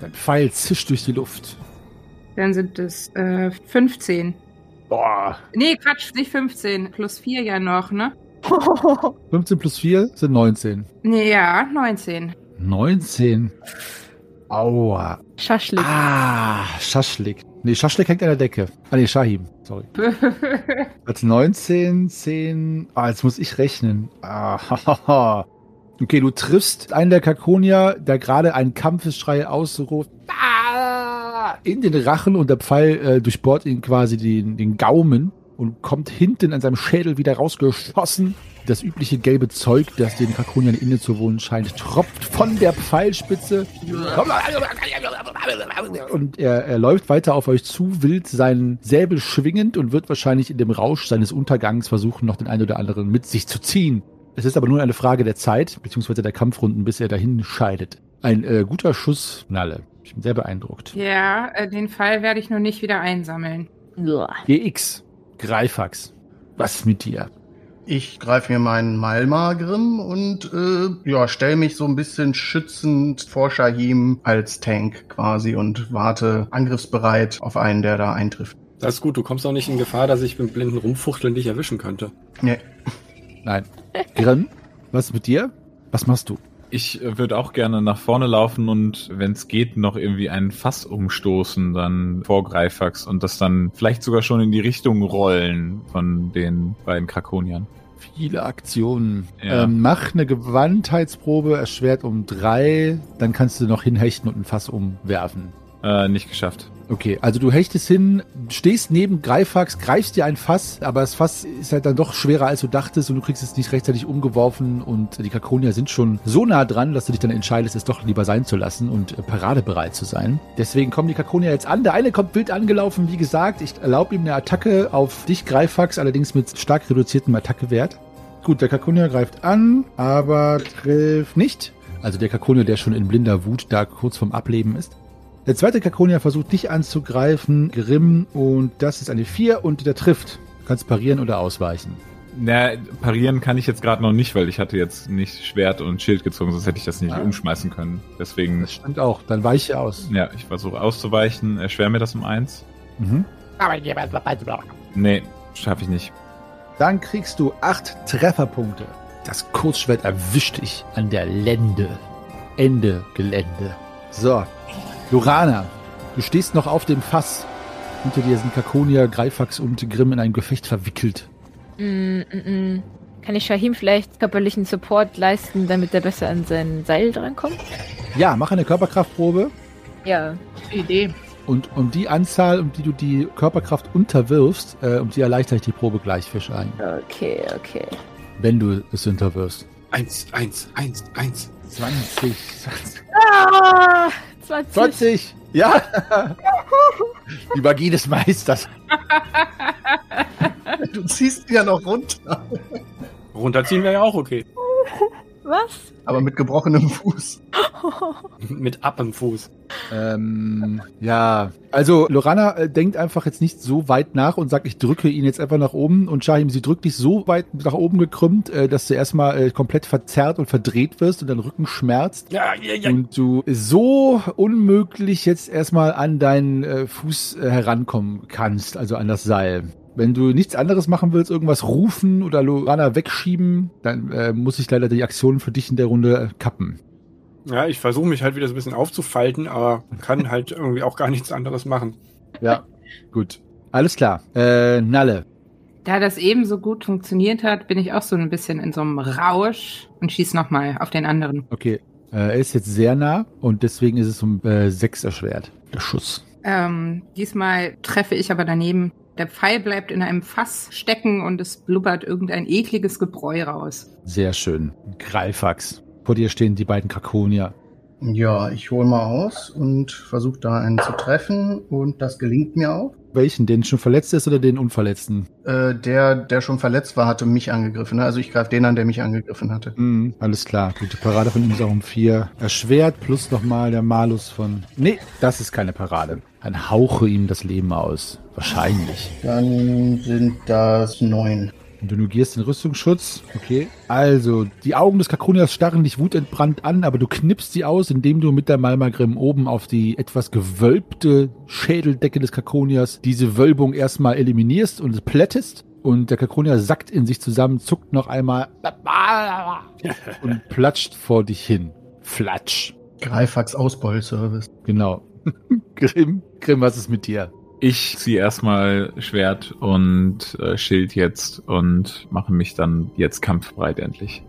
E: Dein Pfeil zischt durch die Luft.
G: Dann sind es äh, 15.
E: Boah.
G: Nee, Quatsch, nicht 15. Plus 4 ja noch, ne?
E: 15 plus 4 sind 19.
G: Nee, ja, 19.
E: 19. Aua.
F: Schaschlik.
E: Ah, Schaschlik. Nee, Schaschlik hängt an der Decke. Ah, nee, Shahim. Sorry. Als 19, 10. Ah, jetzt muss ich rechnen. Ah, hahaha. Okay, du triffst einen der Kakonier, der gerade einen Kampfesschrei ausruft. Ah, in den Rachen und der Pfeil äh, durchbohrt ihn quasi den, den Gaumen und kommt hinten an seinem Schädel wieder rausgeschossen. Das übliche gelbe Zeug, das den Kakoniern inne zu wohnen scheint, tropft von der Pfeilspitze und er, er läuft weiter auf euch zu, wild seinen Säbel schwingend und wird wahrscheinlich in dem Rausch seines Untergangs versuchen, noch den einen oder anderen mit sich zu ziehen. Es ist aber nur eine Frage der Zeit, beziehungsweise der Kampfrunden, bis er dahin scheidet. Ein äh, guter Schuss, Nalle. Ich bin sehr beeindruckt.
G: ja, äh, den Fall werde ich nur nicht wieder einsammeln.
E: GX, Greifax, was ist mit dir?
C: Ich greife mir meinen Malmar-Grimm und äh, ja, stelle mich so ein bisschen schützend vor Shahim als Tank quasi und warte angriffsbereit auf einen, der da eintrifft.
I: Das ist gut, du kommst auch nicht in Gefahr, dass ich mit blinden Rumfuchteln dich erwischen könnte.
C: Nee.
E: Nein. Grimm, was mit dir? Was machst du?
H: Ich würde auch gerne nach vorne laufen und, wenn es geht, noch irgendwie ein Fass umstoßen, dann vor Greifax und das dann vielleicht sogar schon in die Richtung rollen von den beiden Krakoniern.
E: Viele Aktionen.
H: Ja.
E: Ähm, mach eine Gewandtheitsprobe, erschwert um drei, dann kannst du noch hinhechten und ein Fass umwerfen.
H: Äh, nicht geschafft.
E: Okay, also du hechtest hin, stehst neben Greifax, greifst dir ein Fass, aber das Fass ist halt dann doch schwerer als du dachtest und du kriegst es nicht rechtzeitig umgeworfen und die Kakonier sind schon so nah dran, dass du dich dann entscheidest, es doch lieber sein zu lassen und äh, paradebereit zu sein. Deswegen kommen die Kakonier jetzt an. Der eine kommt wild angelaufen, wie gesagt. Ich erlaube ihm eine Attacke auf dich, Greifax, allerdings mit stark reduziertem Attackewert. Gut, der Kakonier greift an, aber trifft nicht. Also der Kakonier, der schon in blinder Wut da kurz vorm Ableben ist. Der zweite Kakonier versucht dich anzugreifen, Grimm, und das ist eine 4 und der trifft. Du kannst parieren oder ausweichen.
H: Na, parieren kann ich jetzt gerade noch nicht, weil ich hatte jetzt nicht Schwert und Schild gezogen, sonst hätte ich das nicht
E: Ah.
H: umschmeißen können. Deswegen,
E: Das stimmt auch, dann weiche aus.
H: ja, ich versuche auszuweichen. Erschwer mir das um eins.
E: Mhm.
H: Nee, schaffe ich nicht.
E: Dann kriegst du 8 Trefferpunkte. Das Kurzschwert erwischt dich an der Lende. Ende Gelände. So, Lorana, du stehst noch auf dem Fass. Hinter dir sind Kakonier, Greifax und Grimm in ein Gefecht verwickelt.
F: Mm, mm, mm. Kann ich Shahim vielleicht körperlichen Support leisten, damit er besser an sein Seil drankommt?
E: Ja, mach eine Körperkraftprobe.
F: Ja.
G: Idee.
E: Und um die Anzahl, um die du die Körperkraft unterwirfst, äh, um die erleichter ich die Probe gleich für Schein.
F: Okay, okay.
E: Wenn du es unterwirfst.
I: Eins, eins, eins, eins.
E: 20, 20.
F: Ah, 20.
E: 20! Ja! Die Magie des Meisters.
C: Du ziehst ihn ja noch runter,
J: Runterziehen wäre ja auch okay.
F: Was?
C: aber mit gebrochenem Fuß.
J: Mit ab im Fuß.
E: Ähm, ja. Also, Lorana äh, denkt einfach jetzt nicht so weit nach und sagt, ich drücke ihn jetzt einfach nach oben. Und Shahim, sie drückt dich so weit nach oben gekrümmt, äh, dass du erstmal äh, komplett verzerrt und verdreht wirst und dein Rücken schmerzt.
J: Ja, ja, ja.
E: Und du so unmöglich jetzt erstmal an deinen äh, Fuß äh, herankommen kannst, also an das Seil. Wenn du nichts anderes machen willst, irgendwas rufen oder Lorana wegschieben, dann äh, muss ich leider die Aktion für dich in der Runde äh, kappen.
I: Ja, ich versuche mich halt wieder so ein bisschen aufzufalten, aber kann halt irgendwie auch gar nichts anderes machen.
E: Ja, gut. Alles klar. Äh, Nalle.
G: Da das eben so gut funktioniert hat, bin ich auch so ein bisschen in so einem Rausch und schieß nochmal auf den anderen.
E: Okay. Äh, er ist jetzt sehr nah und deswegen ist es um äh, sechs erschwert. Der Schuss.
G: Ähm, diesmal treffe ich aber daneben. Der Pfeil bleibt in einem Fass stecken und es blubbert irgendein ekliges Gebräu raus.
E: Sehr schön. Greifax. Vor dir stehen die beiden Krakonier.
C: Ja, ich hole mal aus und versuche da einen zu treffen und das gelingt mir auch.
E: Welchen? Den schon verletzt ist oder den Unverletzten?
C: Äh, der, der schon verletzt war, hatte mich angegriffen. Ne? Also ich greife den an, der mich angegriffen hatte.
E: Mhm, alles klar. Gute Parade von ihm ist auch um vier. Erschwert plus nochmal der Malus von. Nee, das ist keine Parade. Dann hauche ihm das Leben aus. Wahrscheinlich.
C: Dann sind das neun.
E: Und du negierst den Rüstungsschutz. Okay. Also, die Augen des Kakonias starren dich wutentbrannt an, aber du knippst sie aus, indem du mit der Malmagrim oben auf die etwas gewölbte Schädeldecke des Kakonias diese Wölbung erstmal eliminierst und plättest. Und der Kakonier sackt in sich zusammen, zuckt noch einmal und platscht vor dich hin. Flatsch.
C: Greifax Ausbeulservice.
E: Genau. Grimm, Grimm, was ist mit dir?
H: Ich ziehe erstmal Schwert und äh, Schild jetzt und mache mich dann jetzt kampfbereit endlich.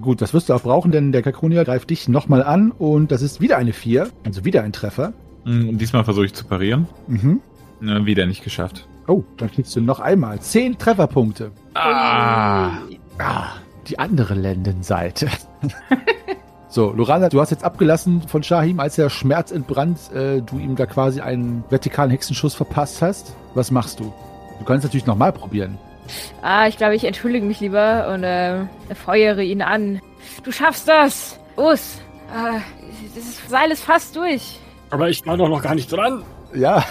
E: Gut, das wirst du auch brauchen, denn der Kakonier greift dich nochmal an und das ist wieder eine 4, also wieder ein Treffer.
H: Mm, Und diesmal versuche ich zu parieren.
E: Mhm.
H: Äh, wieder nicht geschafft.
E: Oh, dann kriegst du noch einmal 10 Trefferpunkte.
H: Ah!
E: Ah, die andere Lendenseite. so, Lorana, du hast jetzt abgelassen von Shahim, als er schmerzentbrannt, äh, du ihm da quasi einen vertikalen Hexenschuss verpasst hast. Was machst du? Du kannst natürlich nochmal probieren.
F: Ah, ich glaube, ich entschuldige mich lieber und äh, feuere ihn an. Du schaffst das! Us! Äh, das Seil ist fast durch.
J: Aber ich war doch noch gar nicht dran.
E: Ja,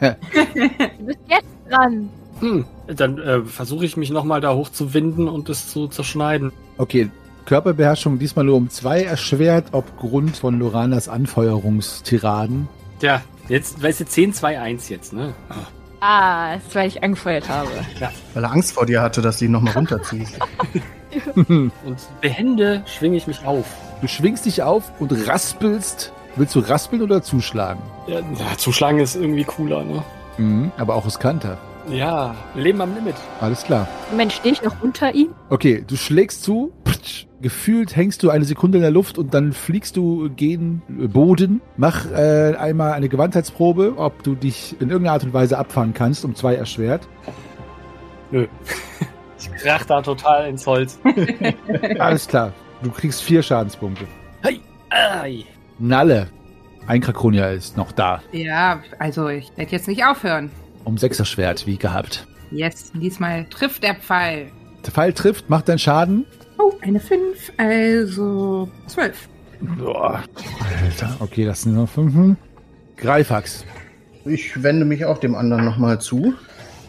F: Du bist jetzt dran.
J: Hm. Dann äh, versuche ich mich nochmal da hochzuwinden und es zu zerschneiden.
E: okay. Körperbeherrschung diesmal nur um zwei erschwert, aufgrund von Loranas Anfeuerungstiraden.
J: Tja, jetzt, weißt du, 10, 2, 1 jetzt, ne? Ah.
F: Ah, das ist, weil ich angefeuert habe.
C: Weil er Angst vor dir hatte, dass du ihn nochmal runterziehst.
J: Und behende schwinge ich mich auf.
E: Du schwingst dich auf und raspelst. Willst du raspeln oder zuschlagen?
J: Ja, ja, zuschlagen ist irgendwie cooler, ne?
E: Mhm, aber auch riskanter.
J: Ja, Leben am Limit.
E: Alles klar.
F: Mensch, stehe ich noch unter ihm?
E: Okay, du schlägst zu. Ptsch, gefühlt hängst du eine Sekunde in der Luft und dann fliegst du gen Boden. Mach äh, einmal eine Gewandheitsprobe, ob du dich in irgendeiner Art und Weise abfangen kannst, um zwei erschwert.
J: Nö. Ich krach da total ins Holz.
E: Alles klar. Du kriegst vier Schadenspunkte.
J: Ai.
E: Nalle. Ein Krakonia ist noch da.
G: Ja, also ich werde jetzt nicht aufhören.
E: Um sechser Schwert, wie gehabt.
G: Yes, diesmal trifft der Pfeil.
E: Der Pfeil trifft, macht deinen Schaden.
G: Oh, eine 5, also 12.
E: Boah, Alter. Okay, das sind noch fünf. Greifax.
C: Ich wende mich auch dem anderen nochmal zu.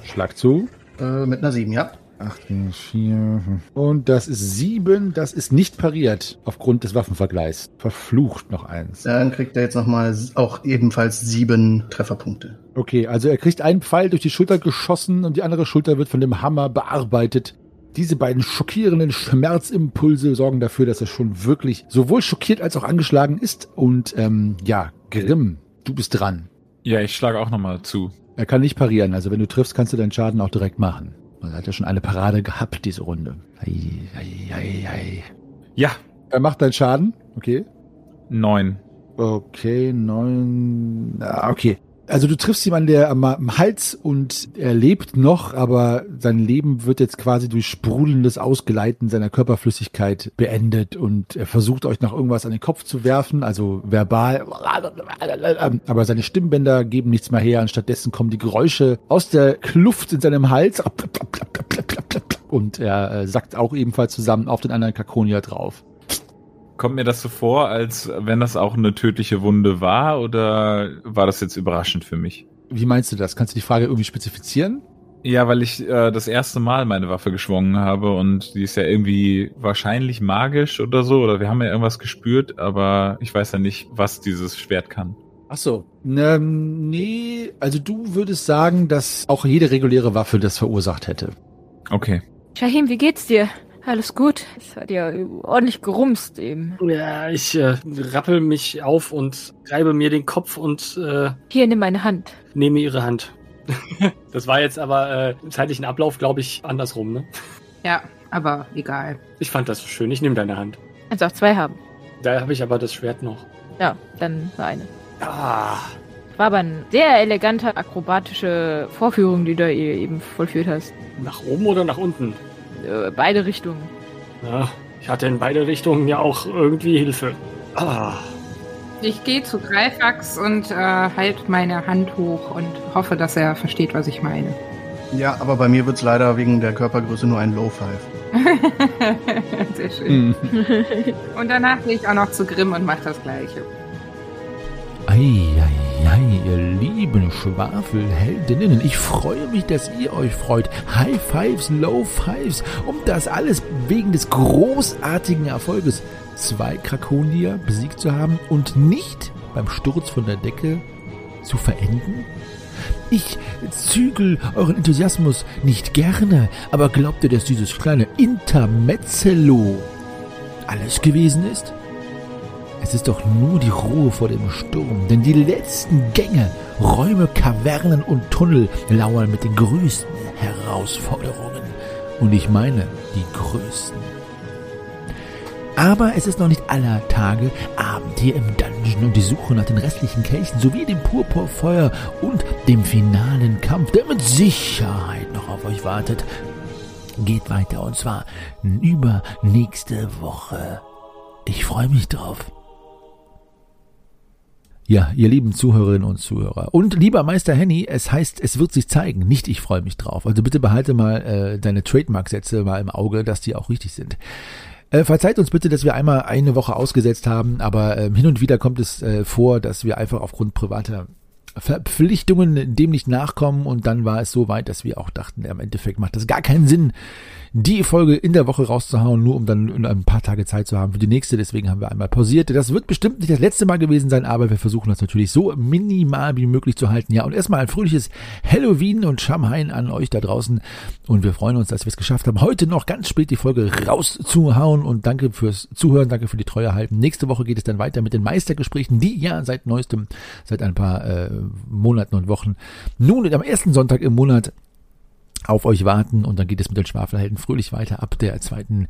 E: Schlag zu.
C: Äh, mit einer 7, ja.
E: 8, 4, und das ist 7. Das ist nicht pariert aufgrund des Waffenvergleichs. Verflucht noch eins.
C: Dann kriegt er jetzt nochmal auch ebenfalls sieben Trefferpunkte.
E: Okay, also er kriegt einen Pfeil durch die Schulter geschossen und die andere Schulter wird von dem Hammer bearbeitet. Diese beiden schockierenden Schmerzimpulse sorgen dafür, dass er schon wirklich sowohl schockiert als auch angeschlagen ist. Und ähm, ja, Grimm, du bist dran.
H: Ja, ich schlage auch nochmal zu.
E: Er kann nicht parieren, also wenn du triffst, kannst du deinen Schaden auch direkt machen. Er hat ja schon eine Parade gehabt, diese Runde. Ei, ei, ei, ei.
H: Ja,
E: Er macht deinen Schaden, okay.
H: neun.
E: Okay, neun. Ah, okay. Also du triffst an der am, am Hals und er lebt noch, aber sein Leben wird jetzt quasi durch sprudelndes Ausgleiten seiner Körperflüssigkeit beendet und er versucht euch noch irgendwas an den Kopf zu werfen, also verbal. Aber seine Stimmbänder geben nichts mehr her und stattdessen kommen die Geräusche aus der Kluft in seinem Hals und er äh, sackt auch ebenfalls zusammen auf den anderen Kakonia drauf.
H: Kommt mir das so vor, als wenn das auch eine tödliche Wunde war oder war das jetzt überraschend für mich?
E: Wie meinst du das? Kannst du die Frage irgendwie spezifizieren?
H: Ja, weil ich äh, das erste Mal meine Waffe geschwungen habe und die ist ja irgendwie wahrscheinlich magisch oder so oder wir haben ja irgendwas gespürt, aber ich weiß ja nicht, was dieses Schwert kann.
E: Ach so. Ähm, nee, also du würdest sagen, dass auch jede reguläre Waffe das verursacht hätte.
H: Okay.
F: Shahim, wie geht's dir? Alles gut? Es hat ja ordentlich gerumst eben.
J: Ja, ich äh, rappel mich auf und reibe mir den Kopf und äh,
F: Hier, nimm meine Hand.
J: nehme ihre Hand. das war jetzt aber äh, im zeitlichen Ablauf, glaube ich, andersrum, ne?
G: Ja, aber egal.
J: Ich fand das schön. Ich nehme deine Hand.
F: Kannst auch zwei haben.
J: Da habe ich aber das Schwert noch.
F: Ja, dann nur eine.
J: Ah,
F: War aber eine sehr elegante, akrobatische Vorführung, die du eben vollführt hast.
J: nach oben oder nach unten?
F: Äh, beide Richtungen.
J: Ja, ich hatte in beide Richtungen ja auch irgendwie Hilfe. Ah,
G: Ich gehe zu Greifax und äh, halt meine Hand hoch und hoffe, dass er versteht, was ich meine.
C: Ja, aber bei mir wird's leider wegen der Körpergröße nur ein Low Five.
G: Sehr schön.
E: Hm.
G: Und danach gehe ich auch noch zu Grimm und mache das Gleiche.
A: Eieiei, ihr lieben Schwafelheldinnen, ich freue mich, dass ihr euch freut. High Fives, Low Fives und das alles wegen des großartigen Erfolges, zwei Krakonier besiegt zu haben und nicht beim Sturz von der Decke zu verenden? Ich zügel euren Enthusiasmus nicht gerne, aber glaubt ihr, dass dieses kleine Intermezzo alles gewesen ist? Es ist doch nur die Ruhe vor dem Sturm, denn die letzten Gänge, Räume, Kavernen und Tunnel lauern mit den größten Herausforderungen. Und ich meine die größten. Aber es ist noch nicht aller Tage Abend hier im Dungeon und die Suche nach den restlichen Kelchen sowie dem Purpurfeuer und dem finalen Kampf, der mit Sicherheit noch auf euch wartet, geht weiter und zwar übernächste Woche. Ich freue mich drauf. Ja, ihr lieben Zuhörerinnen und Zuhörer. Und lieber Meister Henny, es heißt, es wird sich zeigen, nicht ich freue mich drauf. Also bitte behalte mal äh, deine Trademark-Sätze mal im Auge, dass die auch richtig sind. Äh, verzeiht uns bitte, dass wir einmal eine Woche ausgesetzt haben, aber ähm, hin und wieder kommt es äh, vor, dass wir einfach aufgrund privater
E: Verpflichtungen dem nicht nachkommen und dann war es so weit, dass wir auch dachten, im Endeffekt macht das gar keinen Sinn, die Folge in der Woche rauszuhauen, nur um dann ein paar Tage Zeit zu haben für die nächste. Deswegen haben wir einmal pausiert. Das wird bestimmt nicht das letzte Mal gewesen sein, aber wir versuchen das natürlich so minimal wie möglich zu halten. Ja, und erstmal ein fröhliches Halloween und Schamhain an euch da draußen. Und wir freuen uns, dass wir es geschafft haben, heute noch ganz spät die Folge rauszuhauen. Und danke fürs Zuhören, danke für die Treue halten. Nächste Woche geht es dann weiter mit den Meistergesprächen, die ja seit neuestem, seit ein paar äh, Monaten und Wochen, nun am ersten Sonntag im Monat auf euch warten und dann geht es mit den Schwafelhelden fröhlich weiter ab der zweiten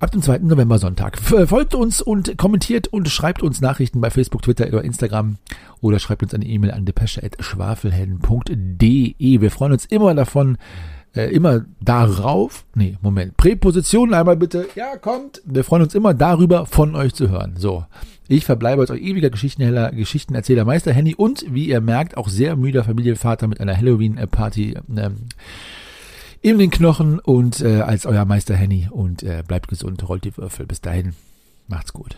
E: Ab dem 2. November Sonntag. Folgt uns und kommentiert und schreibt uns Nachrichten bei Facebook, Twitter oder Instagram oder schreibt uns eine E-Mail an depesche.schwafelhelden.de. Wir freuen uns immer davon, äh, immer darauf, nee, Moment, Präposition einmal bitte, ja, kommt. Wir freuen uns immer darüber, von euch zu hören. So, ich verbleibe als euer ewiger Geschichtenheller, Geschichtenerzähler Meister Henny und, wie ihr merkt, auch sehr müder Familienvater mit einer Halloween-Party ähm, in den Knochen und äh, als euer Meister Henny und äh, bleibt gesund, rollt die Würfel. Bis dahin, macht's gut.